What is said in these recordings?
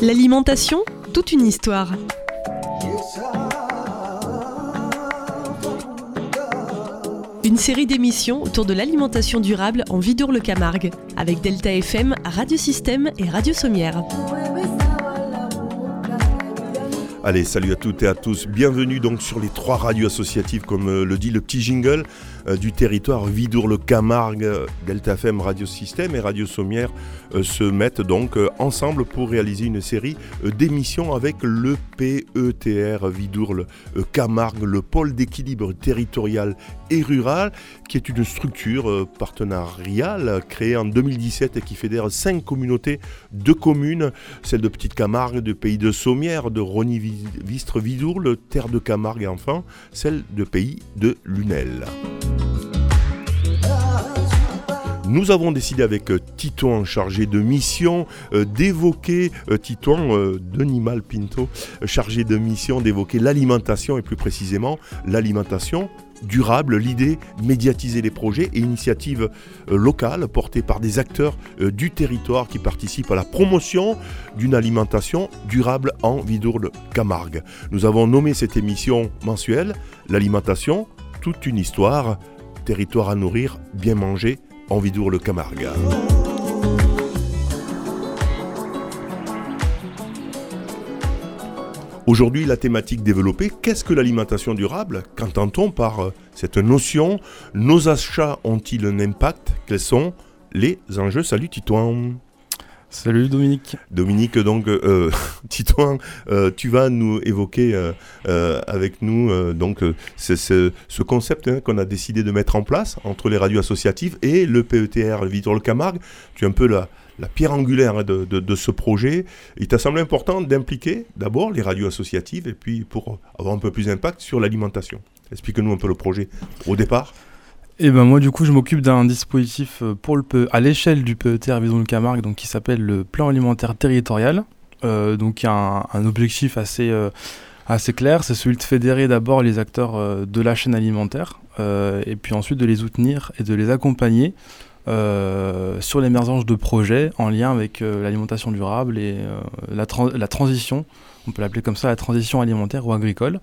L'alimentation, toute une histoire. Une série d'émissions autour de l'alimentation durable en Vidour-le-Camargue, avec Delta FM, Radio Système et Radio Sommière. Allez, salut à toutes et à tous. Bienvenue donc sur les trois radios associatives, comme euh, le dit le petit jingle du territoire Vidour-le-Camargue, Delta FM, Radio Système et Radio Sommière euh, se mettent donc ensemble pour réaliser une série d'émissions avec le PETR Vidour-le-Camargue, le pôle d'équilibre territorial et rural, qui est une structure partenariale créée en 2017 et qui fédère cinq communautés de communes, celles de Petite Camargue, de Pays de Sommière, de Rony Vistre Vidourle, Terre de Camargue et enfin celle de Pays de Lunel. Nous avons décidé avec euh, Titouan chargé de mission euh, d'évoquer, euh, Titouan Denis Pinto, chargé de mission d'évoquer l'alimentation et plus précisément l'alimentation durable, l'idée médiatiser les projets et initiatives euh, locales portées par des acteurs euh, du territoire qui participent à la promotion d'une alimentation durable en Vidourle-Camargue. Nous avons nommé cette émission mensuelle L'alimentation, toute une histoire, territoire à nourrir, bien manger en Vidourle-Camargue. Aujourd'hui, la thématique développée, qu'est-ce que l'alimentation durable Qu'entend-on par euh, cette notion? Nos achats ont-ils un impact? Quels sont les enjeux? Salut Titouan Salut Dominique. Dominique, donc euh, Titouan, euh, tu vas nous évoquer euh, avec nous donc ce, concept hein, qu'on a décidé de mettre en place entre les radios associatives et le PETR Vitor le Camargue. Tu es un peu la, la pierre angulaire de, ce projet. Il t'a semblé important d'impliquer d'abord les radios associatives et puis pour avoir un peu plus d'impact sur l'alimentation. Explique-nous un peu le projet au départ. Et eh ben moi du coup je m'occupe d'un dispositif euh, pour le à l'échelle du PETR Vision de Camargue donc qui s'appelle le plan alimentaire territorial. Euh, donc il y a un, objectif assez euh, assez clair, c'est celui de fédérer d'abord les acteurs de la chaîne alimentaire et puis ensuite de les soutenir et de les accompagner euh, sur l'émergence de projets en lien avec euh, l'alimentation durable et euh, la, la, transition, on peut l'appeler comme ça, la transition alimentaire ou agricole.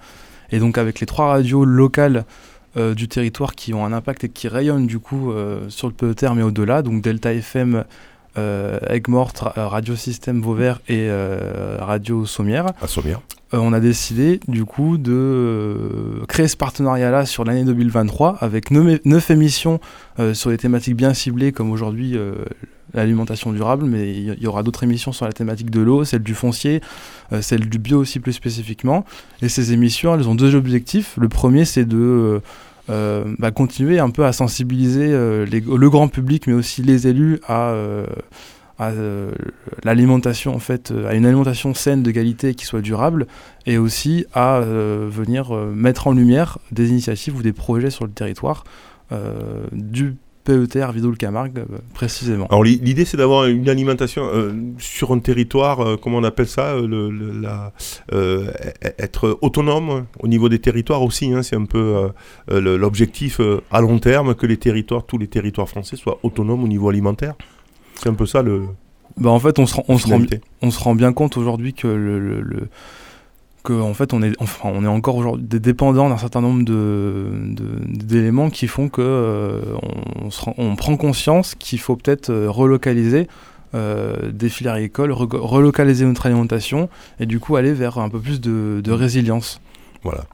Et donc avec les trois radios locales du territoire qui ont un impact et qui rayonnent du coup sur le PETR mais au-delà, donc Delta FM, euh, Aigues-Mortes, Radio Système Vauvert et Radio Sommière. À Sommière. Euh, on a décidé du coup de euh, créer ce partenariat-là sur l'année 2023 avec neuf émissions euh, sur des thématiques bien ciblées comme aujourd'hui l'alimentation durable, mais il y, aura d'autres émissions sur la thématique de l'eau, celle du foncier, celle du bio aussi plus spécifiquement. Et ces émissions, elles ont deux objectifs. Le premier, c'est de bah, continuer un peu à sensibiliser le grand public, mais aussi les élus à à euh, l'alimentation en fait euh, à une alimentation saine de qualité qui soit durable et aussi à euh, venir mettre en lumière des initiatives ou des projets sur le territoire du PETR Vidoul Camargue précisément. Alors l'idée c'est d'avoir une alimentation sur un territoire, comment on appelle ça, le, la, être autonome au niveau des territoires aussi. Hein, c'est un peu l'objectif à long terme que les territoires, tous les territoires français soient autonomes au niveau alimentaire. C'est un peu ça le. Bah en fait, on se rend, on se rend, on se rend bien compte aujourd'hui que le, le, que en fait on est on est encore aujourd'hui dépendant d'un certain nombre de d'éléments qui font que euh, on, on, prend conscience qu'il faut peut-être euh, relocaliser euh, des filières agricoles, relocaliser notre alimentation et du coup aller vers un peu plus de, de résilience. Voilà,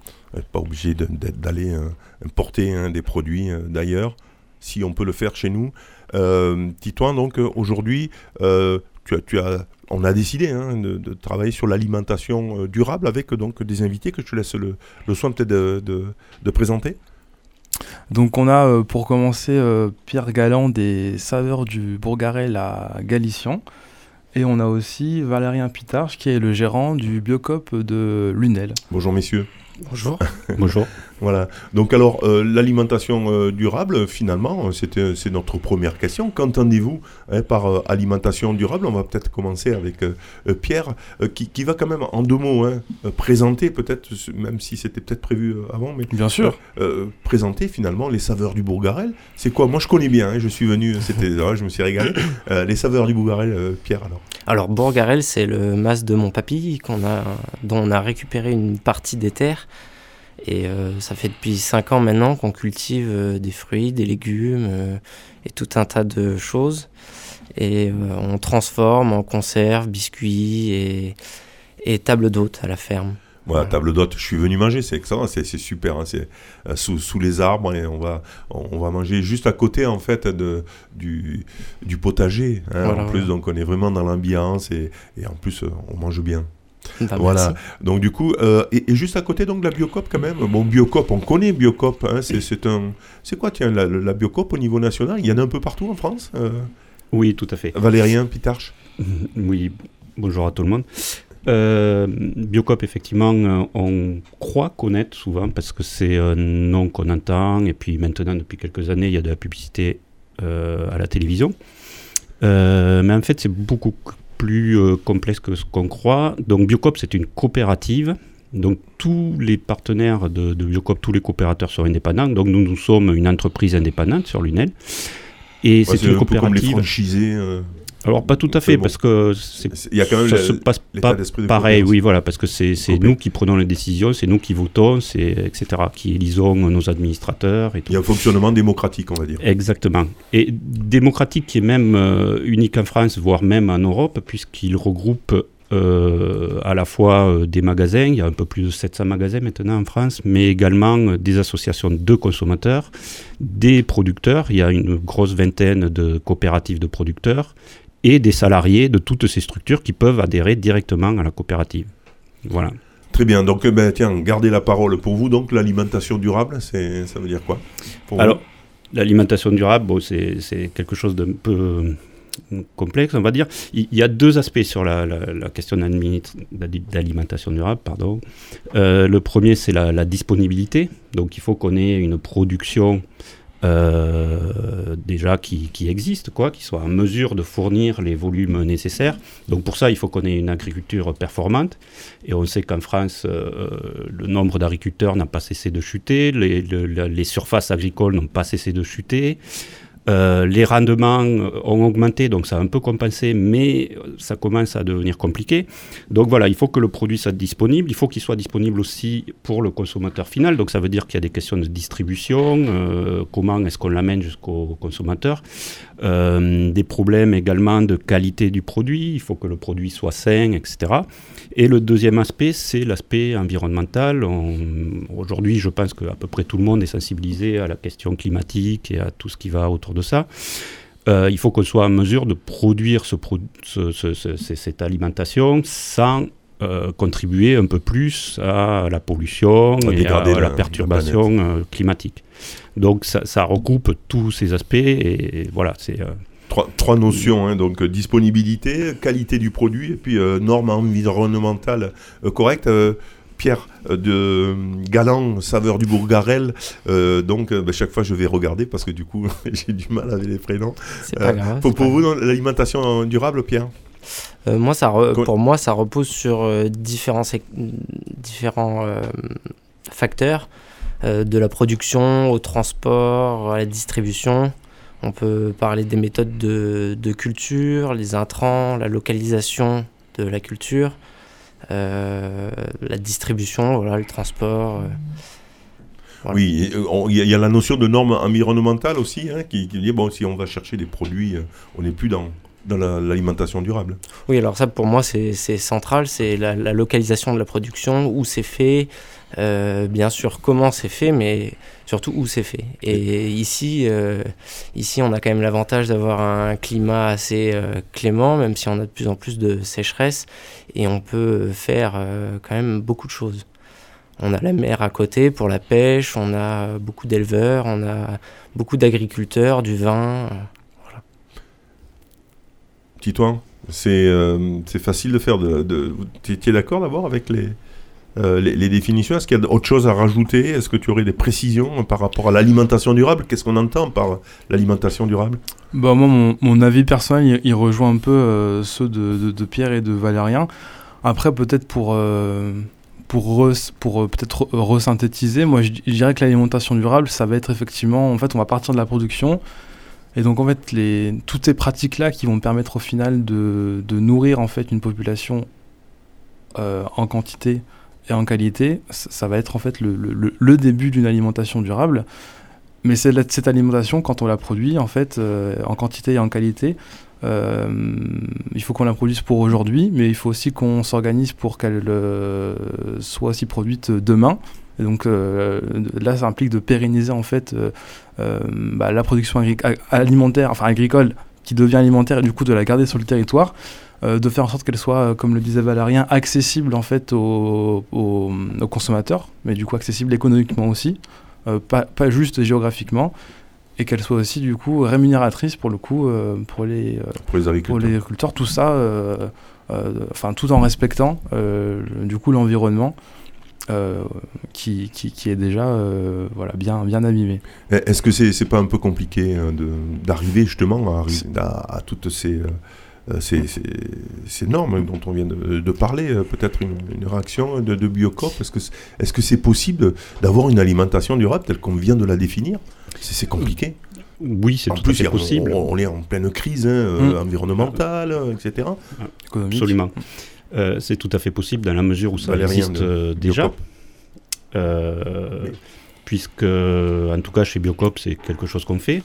pas obligé d'aller importer hein, des produits d'ailleurs si on peut le faire chez nous. Euh, Titouan, donc aujourd'hui, euh, tu as, on a décidé hein, de, travailler sur l'alimentation durable avec donc des invités que je te laisse le, soin peut-être de, présenter. Donc on a pour commencer Pierre Galland des saveurs du Bourgarel à Galician. Et on a aussi Valérien Pitarche qui est le gérant du Biocop de Lunel. Bonjour messieurs. Bonjour. Bonjour. Voilà. Donc alors, euh, l'alimentation euh, durable, finalement, euh, c'est notre première question. Qu'entendez-vous hein, par alimentation durable? On va peut-être commencer avec Pierre, qui, va quand même, en deux mots, hein, présenter, peut-être, même si c'était peut-être prévu avant, mais... Bien sûr. présenter, finalement, les saveurs du Bourgarel. C'est quoi? Moi, je connais bien, hein, je suis venu, c'était, je me suis régalé. les saveurs du Bourgarel, Pierre, alors Alors Bourgarel, c'est le mas de mon papy qu'on a, dont on a récupéré une partie des terres. Et euh, ça fait depuis 5 ans maintenant qu'on cultive euh, des fruits, des légumes euh, et tout un tas de choses. Et on transforme en conserve, biscuits et, et table d'hôte à la ferme. Voilà, table d'hôte, je suis venu manger, c'est excellent, c'est super, hein, c'est sous, sous, les arbres et on va, on va manger juste à côté en fait de, du, du potager. Hein, en plus, donc on est vraiment dans l'ambiance et, et, en plus on mange bien. Bah, voilà. Donc du coup, euh, et, juste à côté donc la Biocop quand même. Bon, Biocop, on connaît Biocop. Hein, c'est un, c'est quoi tiens la, la, Biocop au niveau national Il y en a un peu partout en France. Euh? Oui, tout à fait. Valérien Pitarche? Oui. Bonjour à tout le monde. Euh, Biocop, effectivement, on croit connaître souvent parce que c'est un nom qu'on entend. Et puis maintenant, depuis quelques années, il y a de la publicité à la télévision. mais en fait, c'est beaucoup plus euh, complexe que ce qu'on croit. Donc Biocop, c'est une coopérative. Donc tous les partenaires de, Biocop, tous les coopérateurs sont indépendants. Donc nous, nous sommes une entreprise indépendante sur l'UNEL. Et c'est une coopérative. Comme les euh, alors pas tout à fait, parce que il y a quand même ça se passe pas pareil, oui, voilà, parce que c'est nous qui prenons les décisions, c'est nous qui votons, c'est etc., qui élisons nos administrateurs et tout. Il y a un fonctionnement démocratique, on va dire. Exactement, et démocratique qui est même euh, unique en France, voire même en Europe, puisqu'il regroupe euh, à la fois euh, des magasins, il y a un peu plus de 700 magasins maintenant en France, mais également des associations de consommateurs, des producteurs, il y a une grosse vingtaine de coopératives de producteurs, et des salariés de toutes ces structures qui peuvent adhérer directement à la coopérative. Voilà. Très bien, donc eh ben, tiens, gardez la parole pour vous. Donc l'alimentation durable, c'est, ça veut dire quoi Alors, l'alimentation durable, bon, c'est, quelque chose d'un peu euh, complexe, on va dire. Il y a deux aspects sur la, question d'alimentation durable. Pardon. Euh, le premier, c'est la, la, disponibilité. Donc il faut qu'on ait une production euh, déjà qui, qui existe, quoi, qui soit en mesure de fournir les volumes nécessaires. Donc pour ça, il faut qu'on ait une agriculture performante. Et on sait qu'en France, euh, le nombre d'agriculteurs n'a pas cessé de chuter, les, les surfaces agricoles n'ont pas cessé de chuter. Euh, les rendements ont augmenté, donc ça a un peu compensé, mais ça commence à devenir compliqué. Donc voilà, il faut que le produit soit disponible, il faut qu'il soit disponible aussi pour le consommateur final, donc ça veut dire qu'il y a des questions de distribution, euh, comment est-ce qu'on l'amène jusqu'au consommateur, euh, des problèmes également de qualité du produit, il faut que le produit soit sain, etc. Et le deuxième aspect, c'est l'aspect environnemental. Aujourd'hui, je pense qu'à peu près tout le monde est sensibilisé à la question climatique et à tout ce qui va autour de ça. Euh, il faut qu'on soit en mesure de produire ce cette alimentation sans euh, contribuer un peu plus à la pollution et à, la, perturbation climatique. Donc ça, ça, regroupe tous ces aspects et, voilà, c'est Trois, notions, hein, donc disponibilité, qualité du produit et puis normes environnementales correctes. Pierre de Galant, saveur du Bourgarel. donc, bah, chaque fois, je vais regarder parce que du coup, j'ai du mal avec les prénoms. C'est pas grave. Pour, pour vous, l'alimentation durable, Pierre? Moi, ça pour moi, ça repose sur différents, différents facteurs, de la production au transport, à la distribution. On peut parler des méthodes de, de culture, les intrants, la localisation de la culture. Euh, la distribution, voilà, le transport. Euh, oui, euh, il y, a la notion de normes environnementales aussi, hein, qui, dit, bon, si on va chercher des produits, on n'est plus dans, dans l'alimentation durable. Oui, alors ça pour moi c'est central, c'est la, localisation de la production, où c'est fait, euh, bien sûr comment c'est fait, mais surtout où c'est fait. Et ici, euh, ici on a quand même l'avantage d'avoir un climat assez euh, clément, même si on a de plus en plus de sécheresse, et on peut faire quand même beaucoup de choses. On a la mer à côté pour la pêche, on a beaucoup d'éleveurs, on a beaucoup d'agriculteurs, du vin. Titouan, euh, c'est facile de faire de. de tu es, d'accord d'abord avec euh, les, définitions Est-ce qu'il y a autre chose à rajouter? Est-ce que tu aurais des précisions par rapport à l'alimentation durable? Qu'est-ce qu'on entend par l'alimentation durable? Bah, Moi, mon, avis personnel, il, rejoint un peu euh, ceux de, Pierre et de Valérien. Après, peut-être pour, pour, pour peut-être resynthétiser, moi je, dirais que l'alimentation durable, ça va être effectivement, en fait, on va partir de la production. Et donc en fait, les, toutes ces pratiques-là qui vont permettre au final de, de nourrir en fait une population euh, en quantité et en qualité, ça, va être en fait le, début d'une alimentation durable. Mais cette, cette alimentation, quand on la produit en fait euh, en quantité et en qualité, euh, il faut qu'on la produise pour aujourd'hui, mais il faut aussi qu'on s'organise pour qu'elle euh, soit aussi produite demain. Et donc là, ça implique de pérenniser en fait bah, la production alimentaire, enfin agricole, qui devient alimentaire, et du coup de la garder sur le territoire. De faire en sorte qu'elle soit, comme le disait Valérien, accessible en fait aux, aux, aux consommateurs, mais du coup accessible économiquement aussi, pas, pas, juste géographiquement et qu'elle soit aussi du coup rémunératrice pour le coup euh, pour, les, euh, pour, les agriculteurs. pour les agriculteurs. Tout ça, euh, enfin tout en respectant du coup l'environnement. Qui, qui, qui, est déjà voilà, bien, bien abîmé. Est-ce que c'est n'est pas un peu compliqué d'arriver justement à, à, à toutes ces, ces, ces, ces, normes dont on vient de, de parler Peut-être une, une, réaction de, de Biocop Est-ce que c'est -ce est possible d'avoir une alimentation durable telle qu'on vient de la définir? C'est compliqué. Oui, c'est tout à fait possible. On, on, est en pleine crise hein, euh, mmh. environnementale, etc. Absolument. Euh, c'est tout à fait possible dans la mesure où ça Valérien existe de, euh, déjà. Euh, oui. Puisque, en tout cas, chez Biocop, c'est quelque chose qu'on fait.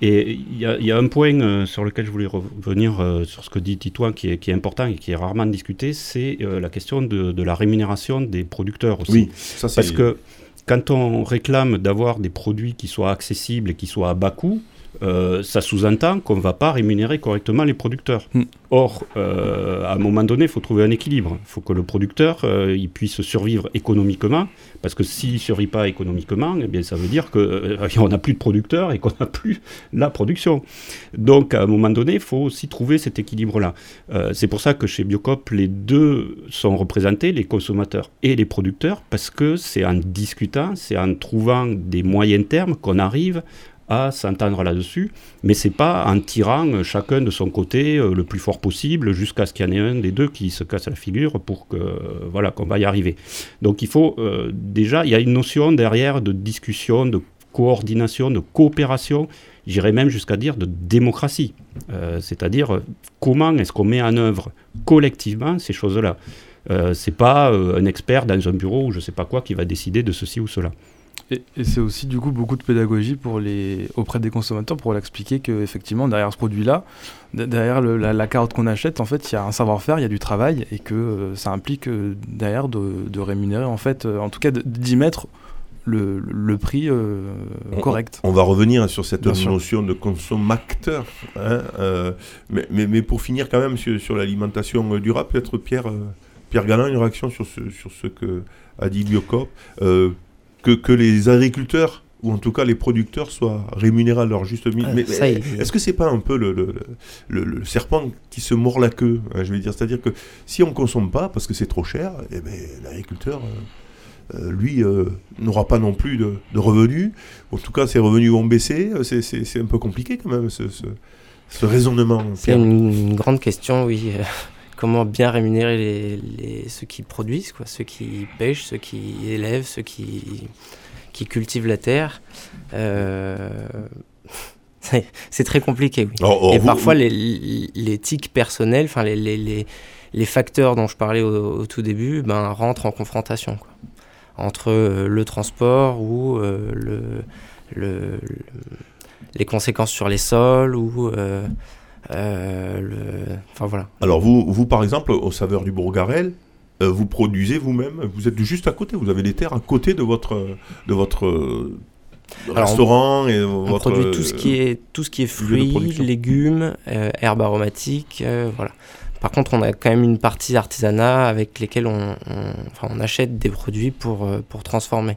Et il y, y, a un point euh, sur lequel je voulais revenir euh, sur ce que dit Titouan qui est, qui est, important et qui est rarement discuté, c'est euh, la question de, de, la rémunération des producteurs aussi. Oui, ça Parce que quand on réclame d'avoir des produits qui soient accessibles et qui soient à bas coût, euh, ça sous-entend qu'on ne va pas rémunérer correctement les producteurs. Mm. Or, euh, à un moment donné, il faut trouver un équilibre. Il faut que le producteur euh, il puisse survivre économiquement, parce que s'il ne survit pas économiquement, eh bien, ça veut dire qu'on n'a plus de producteurs et qu'on n'a plus la production. Donc, à un moment donné, il faut aussi trouver cet équilibre-là. C'est pour ça que chez Biocop, les deux sont représentés, les consommateurs et les producteurs, parce que c'est en discutant, c'est en trouvant des moyens termes qu'on arrive à s'entendre là-dessus, mais c'est pas en tirant chacun de son côté euh, le plus fort possible jusqu'à ce qu'il y en ait un des deux qui se casse la figure pour que euh, voilà qu'on va y arriver. Donc il faut euh, déjà il y a une notion derrière de discussion, de coordination, de coopération, j'irais même jusqu'à dire de démocratie, c'est-à-dire comment est-ce qu'on met en œuvre collectivement ces choses-là? Euh, c'est pas un expert dans un bureau ou je sais pas quoi qui va décider de ceci ou cela. Et, et c'est aussi du coup beaucoup de pédagogie pour les, auprès des consommateurs pour leur expliquer qu'effectivement derrière ce produit-là, derrière le, la, la, carotte qu'on achète, en fait, il y a un savoir-faire, il y a du travail et que euh, ça implique euh, derrière de, de, rémunérer, en fait, euh, en tout cas d'y mettre le, le, prix euh, on, correct. On va revenir sur cette Bien notion sûr. de consommateur. Hein, euh, mais, mais, mais, pour finir quand même sur, sur l'alimentation durable, peut-être Pierre, euh, Pierre Galland, une réaction sur ce, sur ce que a dit Biocop. Euh, que, que, les agriculteurs ou en tout cas les producteurs soient rémunérés à leur juste milieu. mais, mais est-ce que c'est pas un peu le, le, le, le, serpent qui se mord la queue hein, Je veux dire, c'est-à-dire que si on consomme pas parce que c'est trop cher, eh ben, l'agriculteur. Euh, lui euh, n'aura pas non plus de, de, revenus. En tout cas, ses revenus vont baisser. C'est un peu compliqué quand même ce, ce, ce raisonnement. C'est une, grande question, oui. Comment bien rémunérer les, les, ceux qui produisent, quoi, ceux qui pêchent, ceux qui élèvent, ceux qui, qui cultivent la terre. Euh, c'est très compliqué, oui. Oh, oh, Et vous, parfois, vous... les, les tics personnels, enfin les, les, les, facteurs dont je parlais au, au, tout début, ben, rentrent en confrontation quoi. entre euh, le transport ou euh, le, le, le, les conséquences sur les sols ou le... enfin, voilà. Alors vous, vous, par exemple, au Saveur du Bourgarel, euh, vous produisez vous-même, vous êtes juste à côté, vous avez des terres à côté de votre, de votre euh, Alors restaurant on, et on votre produit tout ce qui est tout ce qui est fruits, légumes, euh, herbes aromatiques, euh, voilà. Par contre, on a quand même une partie artisanat avec lesquelles on, on, enfin, on achète des produits pour, pour transformer.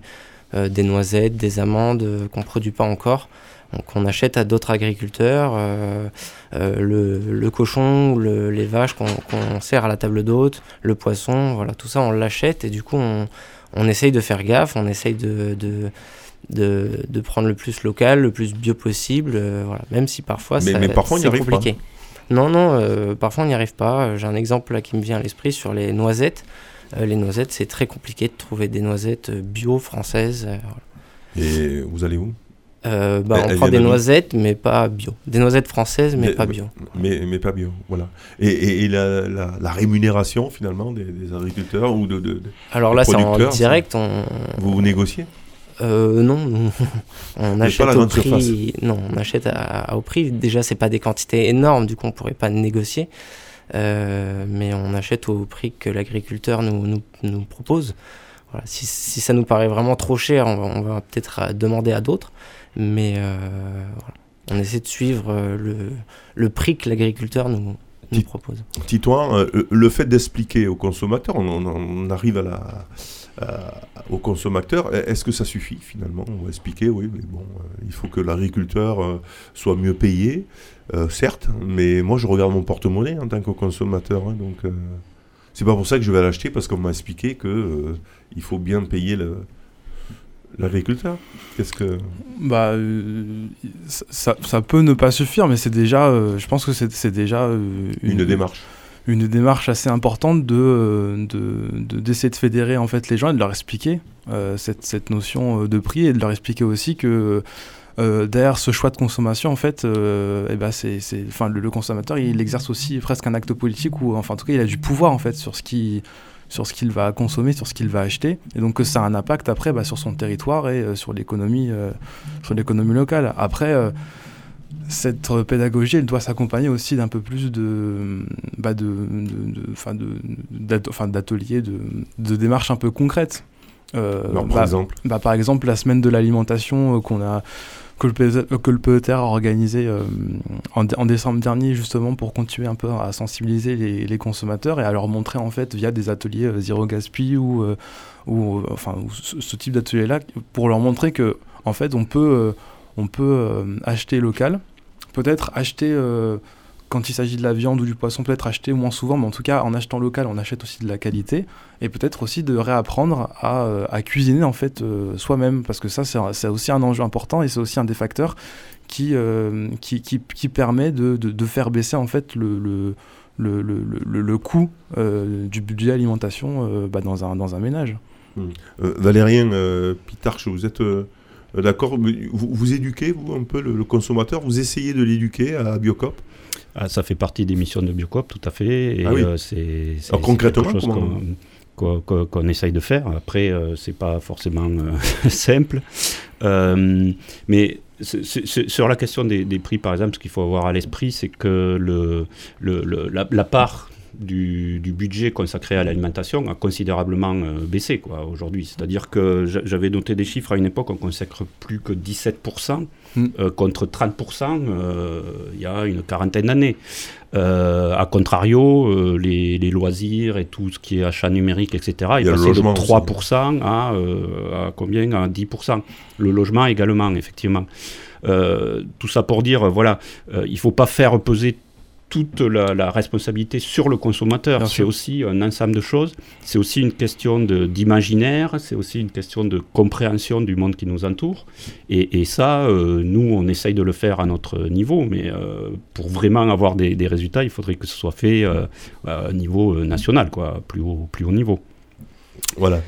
Euh, des noisettes, des amandes euh, qu'on ne produit pas encore. Donc on achète à d'autres agriculteurs euh, euh, le, le, cochon ou le, les vaches qu'on qu sert à la table d'hôte, le poisson, voilà, tout ça on l'achète et du coup on, on essaye de faire gaffe, on essaye de, de de, de, prendre le plus local, le plus bio possible, euh, voilà. même si parfois c'est compliqué. Pas. Non, non, parfois on n'y arrive pas. J'ai un exemple là qui me vient à l'esprit sur les noisettes. Les noisettes, c'est très compliqué de trouver des noisettes bio françaises. Voilà. Et vous allez où? Euh, bah, on elle prend des noisettes, mais pas bio. Des noisettes françaises, mais, Mais- pas bio. Mais, mais pas bio, voilà. Et, et- et la, la- la rémunération finalement des, des agriculteurs ou de, de- de- Alors là, c'est en direct. On... vous vous négociez Euh, non, on achète au prix. surface. Non, on achète à- à- au prix. Déjà, c'est pas des quantités énormes, du coup, on pourrait pas négocier. Euh, mais on achète au prix que l'agriculteur nous, nous, nous propose. Voilà. Si, si ça nous paraît vraiment trop cher, on va, peut-être euh, demander à d'autres. Mais euh, voilà. on essaie de suivre euh, le, le prix que l'agriculteur nous, nous propose. Titouan, euh, le fait d'expliquer aux consommateurs, on, on- on arrive à la, à- au consommateur, est-ce que ça suffit finalement On va expliquer, oui, mais bon, il faut que l'agriculteur soit mieux payé, euh, certes, mais moi je regarde mon porte-monnaie en tant que consommateur, hein, donc euh, c'est pas pour ça que je vais l'acheter parce qu'on m'a expliqué que euh, il faut bien payer le- l'agriculteur. Qu'est-ce que Bah, euh, ça, peut ne pas suffire, mais c'est déjà, euh, je pense que c'est déjà euh, une démarche une démarche assez importante de de- de- d'essayer de, fédérer en fait les gens et de leur expliquer cette, cette notion de prix et de leur expliquer aussi que euh, derrière ce choix de consommation en fait euh, eh ben c'est c'est- enfin le, le consommateur il exerce aussi presque un acte politique ou enfin en tout cas il a du pouvoir en fait sur ce qui sur ce qu'il va consommer, sur ce qu'il va acheter, et donc que ça a un impact après bah, sur son territoire et euh, sur l'économie, euh, sur l'économie locale. Après, euh, cette pédagogie, elle doit s'accompagner aussi d'un peu plus de, bah, de, de, de- de- d'ateliers, de, de démarches un peu concrètes. Euh, Par bah, exemple, bah, par exemple, la semaine de l'alimentation euh, qu'on a que le, PETR a organisé euh, en, dé- en décembre dernier justement pour continuer un peu à sensibiliser les, consommateurs et à leur montrer en fait via des ateliers euh, zéro gaspille ou, euh, euh, enfin ce, type d'atelier là pour leur montrer que en fait on peut on peut acheter local peut-être acheter quand il s'agit de la viande ou du poisson, peut-être acheter moins souvent, mais en tout cas, en achetant local, on achète aussi de la qualité, et peut-être aussi de réapprendre à, euh, cuisiner en fait euh, soi-même, parce que ça, c'est aussi un enjeu important et c'est aussi un des facteurs qui, euh, qui, permet de, de, faire baisser en fait le, le, le, le, le- coût du budget alimentation bah, dans, un, dans un ménage. Euh, Valérien Pitarche, vous êtes d'accord vous, vous éduquez, vous, un peu le consommateur? Vous essayez de l'éduquer à Biocop? Ah, ça fait partie des missions de Biocop, tout à fait. Et Ah oui. euh, c'est concrètement, quelque chose qu'on essaye de faire. Après, euh, c'est pas forcément euh, simple. Mais sur la question des, des prix, par exemple, ce qu'il faut avoir à l'esprit, c'est que le, le- le- la, la part du, du budget consacré à l'alimentation a considérablement euh, baissé quoi, aujourd'hui. C'est-à-dire que j'a- j'avais noté des chiffres à une époque, on consacre plus que 17%, Mm. euh, contre 30% euh, il y a une quarantaine d'années. Euh, a contrario, euh, les, les loisirs et tout ce qui est achat numérique, etc., est passé de logement aussi. 3% à, euh, à combien? À 10%. Le logement également, effectivement. Euh, tout ça pour dire, euh, voilà, euh, il ne faut pas faire peser toute la, la responsabilité sur le consommateur. C'est aussi un ensemble de choses. C'est aussi une question d'imaginaire, c'est aussi une question de compréhension du monde qui nous entoure. Et, et ça, euh, nous, on essaye de le faire à notre niveau, mais euh, pour vraiment avoir des, des résultats, il faudrait que ce soit fait euh, à un niveau national, quoi, plus haut, plus haut niveau. Voilà.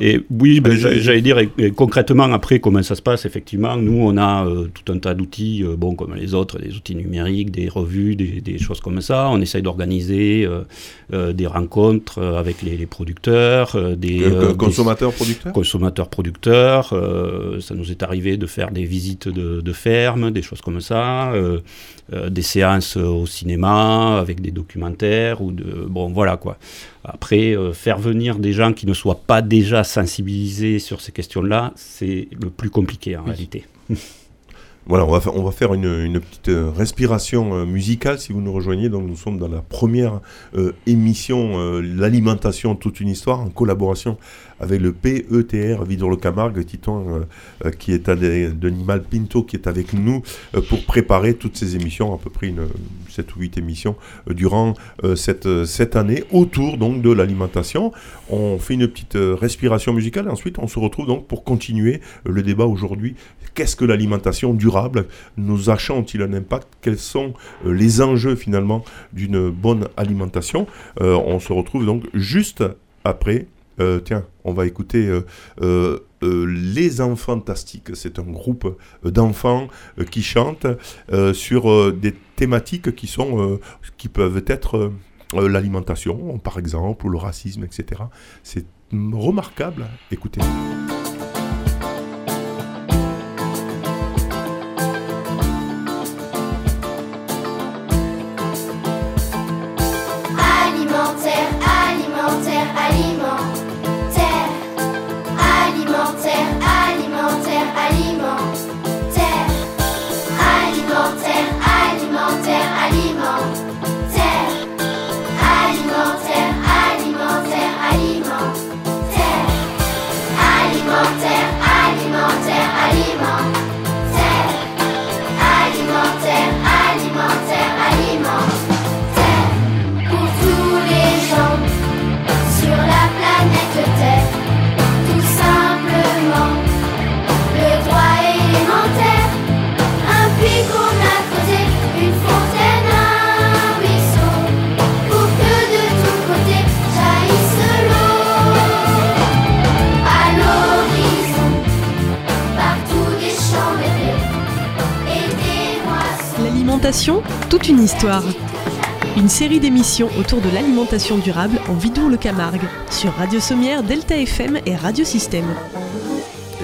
Et oui, ben, j'allais dire et- et concrètement après comment ça se passe. Effectivement, nous on a euh, tout un tas d'outils, euh, bon comme les autres, des outils numériques, des revues, des, des choses comme ça. On essaye d'organiser euh, des rencontres avec les, les producteurs, des, Euh, euh, des consommateur, producteur consommateurs producteurs. ça nous est arrivé de faire des visites de, de fermes, des choses comme ça, des séances au cinéma avec des documentaires ou de bon voilà quoi. Après, euh, faire venir des gens qui ne soient pas déjà sensibilisés sur ces questions-là, c'est le plus compliqué en réalité. Voilà, on va faire, on va faire une, une petite euh, respiration euh, musicale si vous nous rejoignez. Donc, nous sommes dans la première euh, émission, euh, l'alimentation, toute une histoire, en collaboration avec le PETR Vidor le Camargue, Titon, euh, euh, qui est un des- d'Animal Pinto, qui est avec nous euh, pour préparer toutes ces émissions, à peu près une 7 ou 8 émissions durant cette, cette année autour donc de l'alimentation. On fait une petite respiration musicale et ensuite on se retrouve donc pour continuer le débat aujourd'hui. Qu'est-ce que l'alimentation durable? Nos achats ont-ils un impact? Quels sont les enjeux finalement d'une bonne alimentation? On se retrouve donc juste après. Euh, tiens, on va écouter euh, euh, Les Enfants Fantastiques. C'est un groupe d'enfants qui chantent sur des thématiques qui, sont, qui peuvent être l'alimentation, par exemple, ou le racisme, etc. C'est remarquable. Écoutez. Toute une histoire. Une série d'émissions autour de l'alimentation durable en Vidour-le-Camargue, sur Radio Sommière, Delta FM et Radio Système.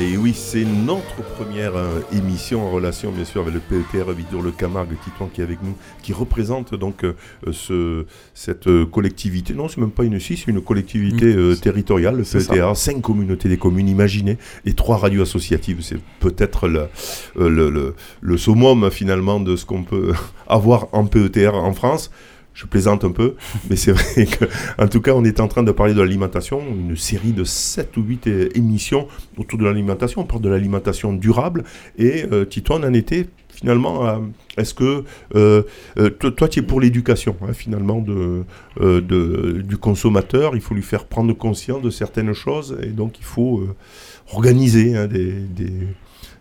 Et oui, c'est notre première euh, émission en relation bien sûr avec le PETR Vidour le Camargue Titouan qui est avec nous, qui représente donc euh, ce, cette euh, collectivité. Non, c'est même pas une SI, c'est une collectivité mmh. territoriale, le PETR, cinq communautés des communes, imaginez, et trois radios associatives. C'est peut-être le, le, le, le summum finalement de ce qu'on peut avoir en PETR en France. Je plaisante un peu, mais c'est vrai qu'en tout cas, on est en train de parler de l'alimentation, une série de 7 ou 8 émissions autour de l'alimentation. On parle de l'alimentation durable. Et euh, Tito, on en était finalement Est-ce que euh, euh, toi, tu es pour l'éducation, hein, finalement, de, de, du consommateur Il faut lui faire prendre conscience de certaines choses et donc il faut organiser hein, des, des,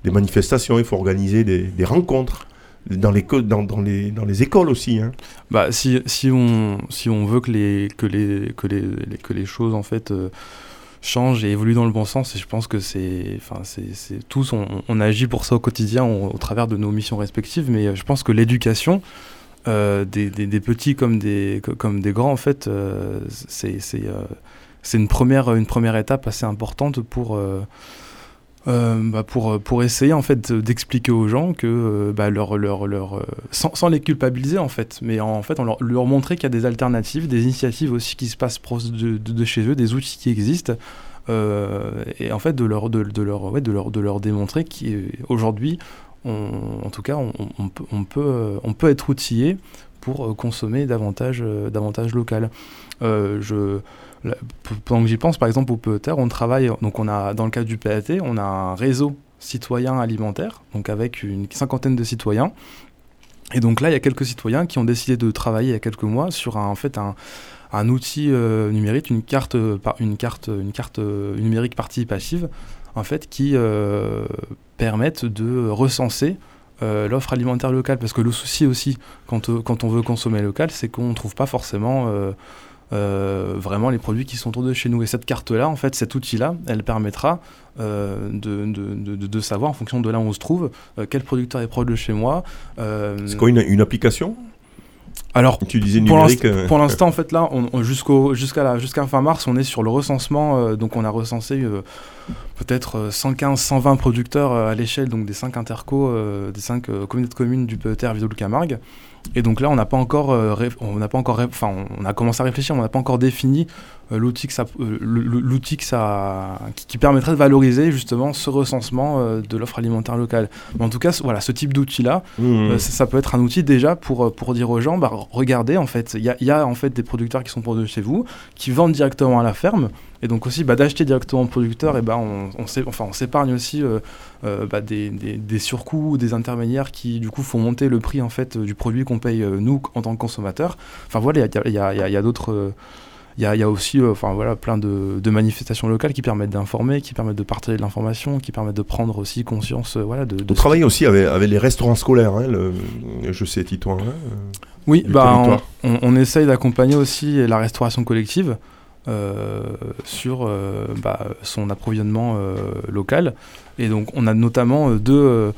des, manifestations, il faut organiser des, des rencontres dans les, dans, les, dans les écoles aussi. Hein. Bah, si, si, on, si on veut que les, que les, que les, que les choses en fait, euh, changent et évoluent dans le bon sens, et je pense que c'est, tous, on, on, agit pour ça au quotidien au, travers de nos missions respectives, mais euh, je pense que l'éducation, euh, des, des, petits comme des, comme des grands, en fait, c'est, c'est, c'est une, première, une première étape assez importante pour euh, bah pour, pour essayer en fait d'expliquer aux gens que euh, bah leur, leur, leur, euh, sans, les culpabiliser en fait, mais en, fait on leur, leur montrer qu'il y a des alternatives, des initiatives aussi qui se passent proche de, chez eux, des outils qui existent, et en fait de leur, de leur, ouais, de leur, de leur démontrer qu'aujourd'hui, en tout cas, on, on, peut, on, peut, on peut être outillé pour consommer davantage, davantage local. je pendant que j'y pense, par exemple, au PETR, on travaille, donc on a, dans le cadre du PAT, on a un réseau citoyen alimentaire, donc avec une cinquantaine de citoyens. Et donc là, il y a quelques citoyens qui ont décidé de travailler il y a quelques mois sur un, en fait un, outil euh, numérique, une carte, une carte, une carte euh, numérique participative, en fait, qui euh, permettent de recenser l'offre alimentaire locale. Parce que le souci aussi, quand, quand on veut consommer local, c'est qu'on ne trouve pas forcément euh, vraiment les produits qui sont autour de chez nous. Et cette carte-là, en fait, cet outil-là, elle permettra euh, de, de, de, de, savoir, en fonction de là où on se trouve, euh, quel producteur est proche de chez moi. C'est quoi une, une application? Alors, tu disais numérique, pour l'instant, en fait, là, on, jusqu'au, jusqu'à, jusqu'à fin mars, on est sur le recensement. donc, on a recensé peut-être 115, 120 producteurs à l'échelle donc des 5 intercos, des 5 communautés de communes du PETR Vidéo Camargue. Et donc là, on n'a pas encore, euh, on n'a pas encore, enfin, on a commencé à réfléchir, on n'a pas encore défini euh, l'outil que ça, euh, l'outil que ça, qui, permettrait de valoriser justement ce recensement de l'offre alimentaire locale. Mais en tout cas, voilà, ce type d'outil-là, mmh. ça, peut être un outil déjà pour pour dire aux gens, bah, regardez, en fait, il y a, y a, en fait des producteurs qui sont pour de chez vous, qui vendent directement à la ferme. Et donc aussi bah, d'acheter directement au producteur, et bah, on, on, enfin, on s'épargne aussi euh, euh, bah, des, des, des, surcoûts, des intermédiaires qui du coup font monter le prix en fait du produit qu'on paye euh, nous en tant que consommateurs. Enfin voilà, il y a, d'autres il y, a, y, a aussi enfin, voilà, plein de, de, manifestations locales qui permettent d'informer, qui permettent de partager de l'information, qui permettent de prendre aussi conscience. voilà, de, de On travaille aussi avec, avec, les restaurants scolaires, hein, le, je sais, Titouan. Hein, oui, bah, on, on, on, essaye d'accompagner aussi la restauration collective. Sur bah, son approvisionnement local. Et donc on a notamment deux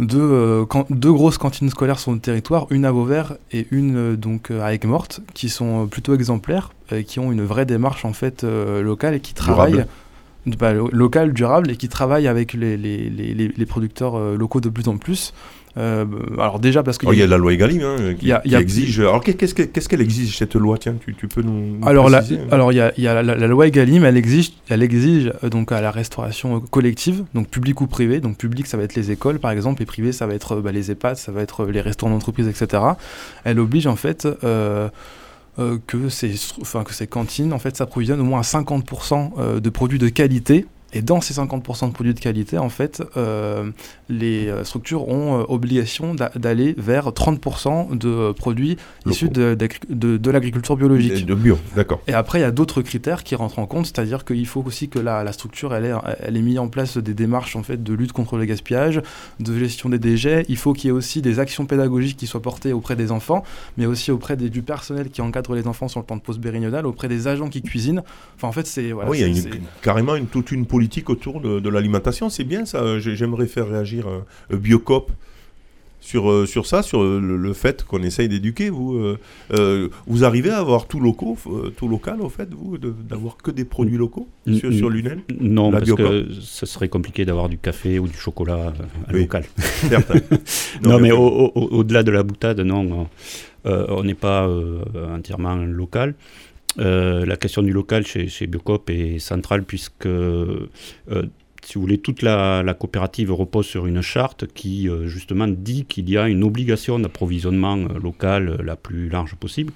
deux, deux, grosses cantines scolaires sur le territoire, une à Vauvert et une donc à Aigues-Mortes, qui sont plutôt exemplaires, et qui ont une vraie démarche en fait locale et qui travaillent bah, local, durable et qui travaillent avec les, les, les, les producteurs locaux de plus en plus. Euh, alors déjà parce qu'il oh, y, a la loi Egalim hein, qui, exige. Alors qu'est-ce qu'elle exige cette loi? Tiens, tu, tu peux nous. alors la, alors il y a, y a la, loi Egalim, elle exige, elle exige euh, donc à la restauration collective, donc public ou privé. Donc public, ça va être les écoles par exemple, et privé, ça va être bah, les EHPAD, ça va être les restaurants d'entreprise, etc. Elle oblige en fait. Euh, que, ces, enfin, que ces cantines en fait s'approvisionnent au moins à 50% de produits de qualité et dans ces 50% de produits de qualité, en fait, euh, les euh, structures ont euh, obligation d'aller vers 30% de produits issus de, de, l'agriculture biologique. De bio, d'accord. Et après, il y a d'autres critères qui rentrent en compte, c'est-à-dire qu'il faut aussi que la, la structure, elle ait, elle ait mis en place des démarches en fait, de lutte contre le gaspillage, de gestion des déchets. Il faut qu'il y ait aussi des actions pédagogiques qui soient portées auprès des enfants, mais aussi auprès des, du personnel qui encadre les enfants sur le plan de post pérignodal, auprès des agents qui cuisinent. Enfin, en fait, c'est... Voilà, oui, il y a carrément une, toute une politique autour de, l'alimentation. C'est bien ça. J'aimerais faire réagir euh, Biocop sur, euh, sur ça, sur le, fait qu'on essaye d'éduquer. Vous, euh, vous arrivez à avoir tout, locaux, tout local, au fait, vous, d'avoir que des produits locaux sur, sur Lunel Non, parce que ce serait compliqué d'avoir du café ou du chocolat local. non, mais au-delà de la boutade, non, on n'est pas entièrement local. Euh, la question du local chez, chez Biocop est centrale puisque, euh, si vous voulez, toute la, coopérative repose sur une charte qui, euh, justement, dit qu'il y a une obligation d'approvisionnement local la plus large possible.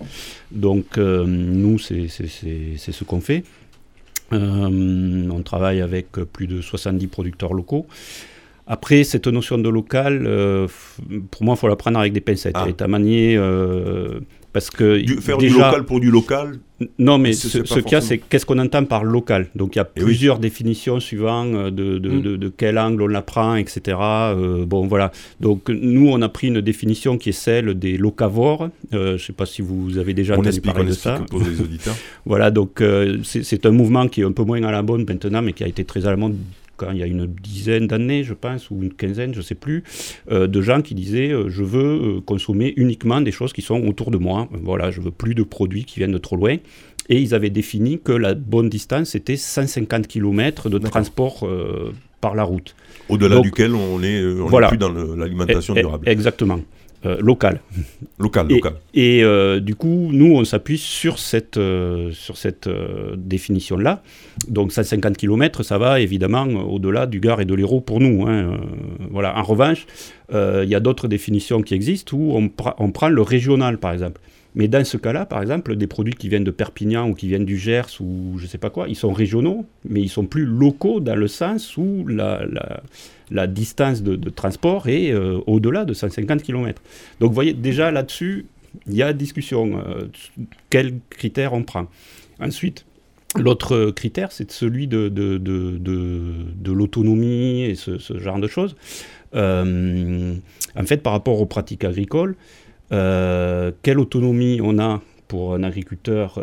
Donc, nous, c'est ce qu'on fait. on travaille avec plus de 70 producteurs locaux. Après, cette notion de local, pour moi, il faut la prendre avec des pincettes. Ah. Elle est à manier parce que faire du local pour du local. Non, mais ce, qu'il y a, c'est qu'est-ce qu'on entend par local. Donc il y a eh plusieurs définitions suivant euh, de, mm. de, de, quel angle on la prend, etc. Euh, bon, voilà. Donc nous, on a pris une définition qui est celle des locavores. Euh, je ne sais pas si vous avez déjà entendu parler de ça. Pour les auditeurs. voilà, donc c'est un mouvement qui est un peu moins à la bonne maintenant, mais qui a été très à la mode quand il y a une dizaine d'années, je pense, ou une quinzaine, je ne sais plus, euh, de gens qui disaient euh, je veux euh, consommer uniquement des choses qui sont autour de moi. Voilà, je veux plus de produits qui viennent de trop loin. Et ils avaient défini que la bonne distance était 150 km de transport par la route. Au-delà duquel on est, on plus dans l'alimentation e, e, durable. Exactement. Euh, local. Local, et, local. Et euh, du coup, nous, on s'appuie sur cette, euh, sur cette définition-là. Donc 150 km, ça va évidemment au-delà du Gard et de l'Hérault pour nous. Hein. voilà. En revanche, il y a d'autres définitions qui existent où on, on, prend le régional, par exemple. Mais dans ce cas-là, par exemple, des produits qui viennent de Perpignan ou qui viennent du Gers ou je ne sais pas quoi, ils sont régionaux, mais ils sont plus locaux dans le sens où la, distance de, transport est euh, au-delà de 150 km. Donc vous voyez, déjà là-dessus, il y a discussion. Euh, quels critères on prend Ensuite, l'autre critère, c'est celui de, l'autonomie et ce, genre de choses. Euh, en fait, par rapport aux pratiques agricoles, quelle autonomie on a pour un agriculteur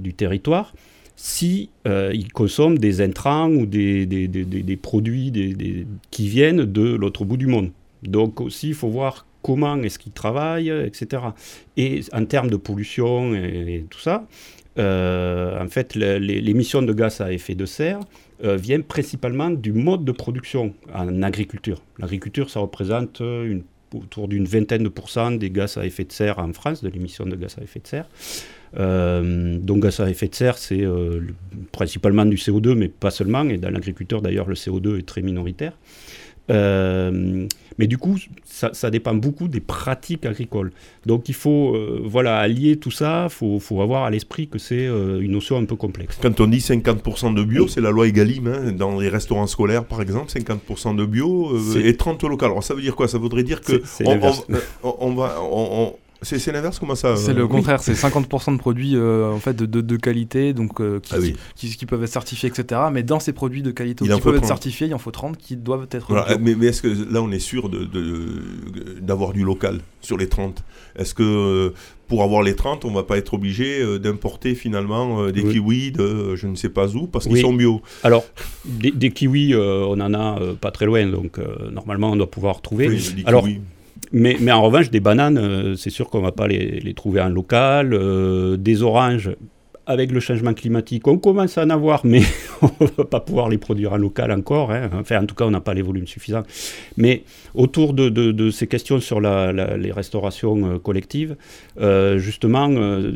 du territoire si euh, ils consomment des intrants ou des, des, des, des produits qui viennent de l'autre bout du monde? Donc aussi, il faut voir comment est-ce qu'ils travaillent, etc. Et en termes de pollution et, tout ça, euh, en fait, l'émission de gaz à effet de serre euh, vient principalement du mode de production en agriculture. L'agriculture, ça représente une, autour d'une vingtaine de pourcents des gaz à effet de serre en France, de l'émission de gaz à effet de serre. Euh, donc gaz à effet de serre, c'est euh, principalement du CO2, mais pas seulement. Et dans l'agriculture, d'ailleurs, le CO2 est très minoritaire. Euh, mais du coup, ça, dépend beaucoup des pratiques agricoles. Donc il faut voilà, allier tout ça, il faut, faut, avoir à l'esprit que c'est une notion un peu complexe. Quand on dit 50% de bio, c'est la loi Egalim. Hein, dans les restaurants scolaires, par exemple, 50% de bio et 30 local. Alors ça veut dire quoi? Ça voudrait dire que on, on, va... On, C'est l'inverse, comment ça C'est euh, le oui. contraire, c'est 50% de produits euh, en fait de, de, de qualité, donc euh, qui, Ah oui. qui, qui peuvent être certifiés, etc. Mais dans ces produits de qualité Il qui en faut peuvent être 30. certifiés, il en faut 30 qui doivent être. Voilà, mais mais est-ce que là, on est sûr de- de- d'avoir du local sur les 30 Est-ce que euh, pour avoir les 30, on va pas être obligé euh, d'importer finalement euh, des Oui. kiwis de euh, je ne sais pas où parce qu'ils Oui. sont bio? Alors, des, des kiwis, euh, on en a euh, pas très loin, donc euh, normalement on doit pouvoir trouver. Oui, des Alors, kiwis. Mais, en revanche, des bananes, euh, c'est sûr qu'on va pas les, les trouver en local. euh, des oranges, avec le changement climatique, on commence à en avoir, mais on ne va pas pouvoir les produire en local encore. hein. Enfin, en tout cas, on n'a pas les volumes suffisants. Mais autour de, ces questions sur les restaurations euh, collectives, euh, justement, euh,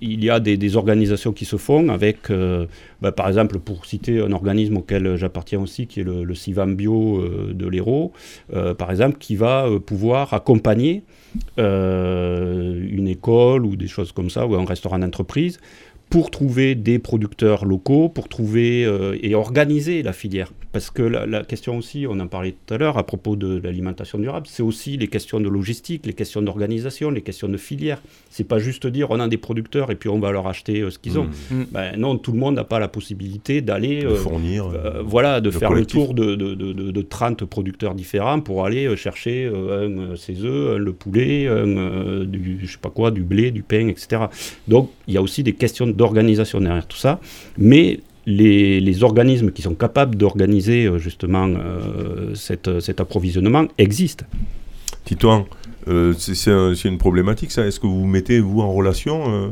il y a des, organisations qui se font avec, bah, par exemple, pour citer un organisme auquel j'appartiens aussi, qui est le, le Civam Bio de l'Hérault, par exemple, qui va pouvoir accompagner une école ou des choses comme ça, ou un restaurant d'entreprise, pour trouver des producteurs locaux, pour trouver euh, et organiser la filière. Parce que la, la question aussi, on en parlait tout à l'heure à propos de l'alimentation durable, c'est aussi les questions de logistique, les questions d'organisation, les questions de filière. C'est pas juste dire on a des producteurs et puis on va leur acheter euh, ce qu'ils ont. Hmm. Ben non, tout le monde n'a pas la possibilité d'aller euh, fournir euh, voilà, de le faire collectif. le tour de, de, de, de- de 30 producteurs différents pour aller euh, chercher euh, un euh, ses œufs, un le poulet, un euh, du, je sais pas quoi, du blé, du pain, etc. Donc il y a aussi des questions d'organisation derrière tout ça, mais les, les organismes qui sont capables d'organiser euh, justement euh, cette- cet approvisionnement existent. Titouan, euh, c'est c'est un- c'est une problématique ça. Est-ce que vous mettez vous en relation euh,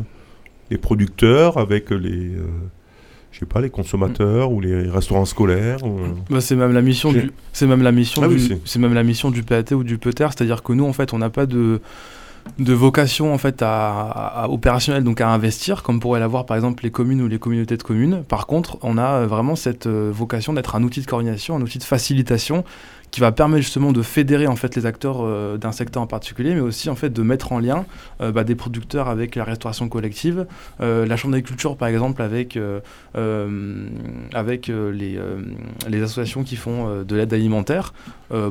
les producteurs avec les euh, je sais pas les consommateurs ou les restaurants scolaires ou, euh, Bah, c'est même la mission du c'est même la mission Ah du c'est même la mission du PAT ou du PETER c'est-à-dire que nous en fait on n'a pas de de vocation en fait à, à- à opérationnel donc à investir comme pourraient l'avoir par exemple les communes ou les communautés de communes. Par contre on a vraiment cette euh, vocation d'être un outil de coordination un outil de facilitation qui va permettre justement de fédérer en fait les acteurs euh, d'un secteur en particulier mais aussi en fait de mettre en lien euh, bah, des producteurs avec la restauration collective euh, la chambre d'agriculture par exemple avec avec les, associations qui font de l'aide alimentaire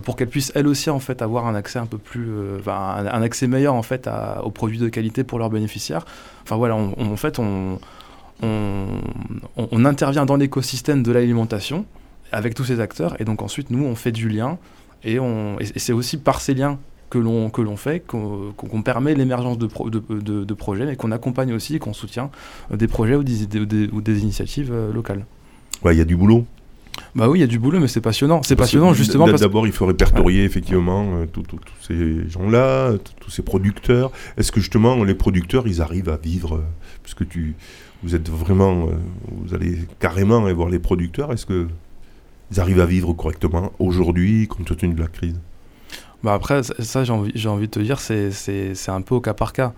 pour qu'elles puissent elles aussi en fait avoir un accès un peu plus un, accès meilleur en fait aux produits de qualité pour leurs bénéficiaires. Enfin voilà en fait on- on intervient dans l'écosystème de l'alimentation avec tous ces acteurs et donc ensuite nous on fait du lien et, on, et c'est aussi par ces liens que l'on que l'on fait qu'on permet l'émergence de, pro- de, de- de projets mais qu'on accompagne aussi qu'on soutient euh, des projets ou des, ou des initiatives euh, locales. ouais, il y a du boulot. Bah oui, il y a du boulot mais c'est passionnant. C'est Parce que passionnant justement parce D'abord, il faut répertorier effectivement euh, tous ces gens-là, tous ces producteurs. Est-ce que justement les producteurs, ils arrivent à vivre, euh, puisque tu, vous êtes vraiment, euh, vous allez carrément aller voir les producteurs. Est-ce que ils arrivent à vivre correctement aujourd'hui, compte tenu de la crise Bah après, ça, j'ai envie, envie de te dire, c'est, un peu au cas par cas.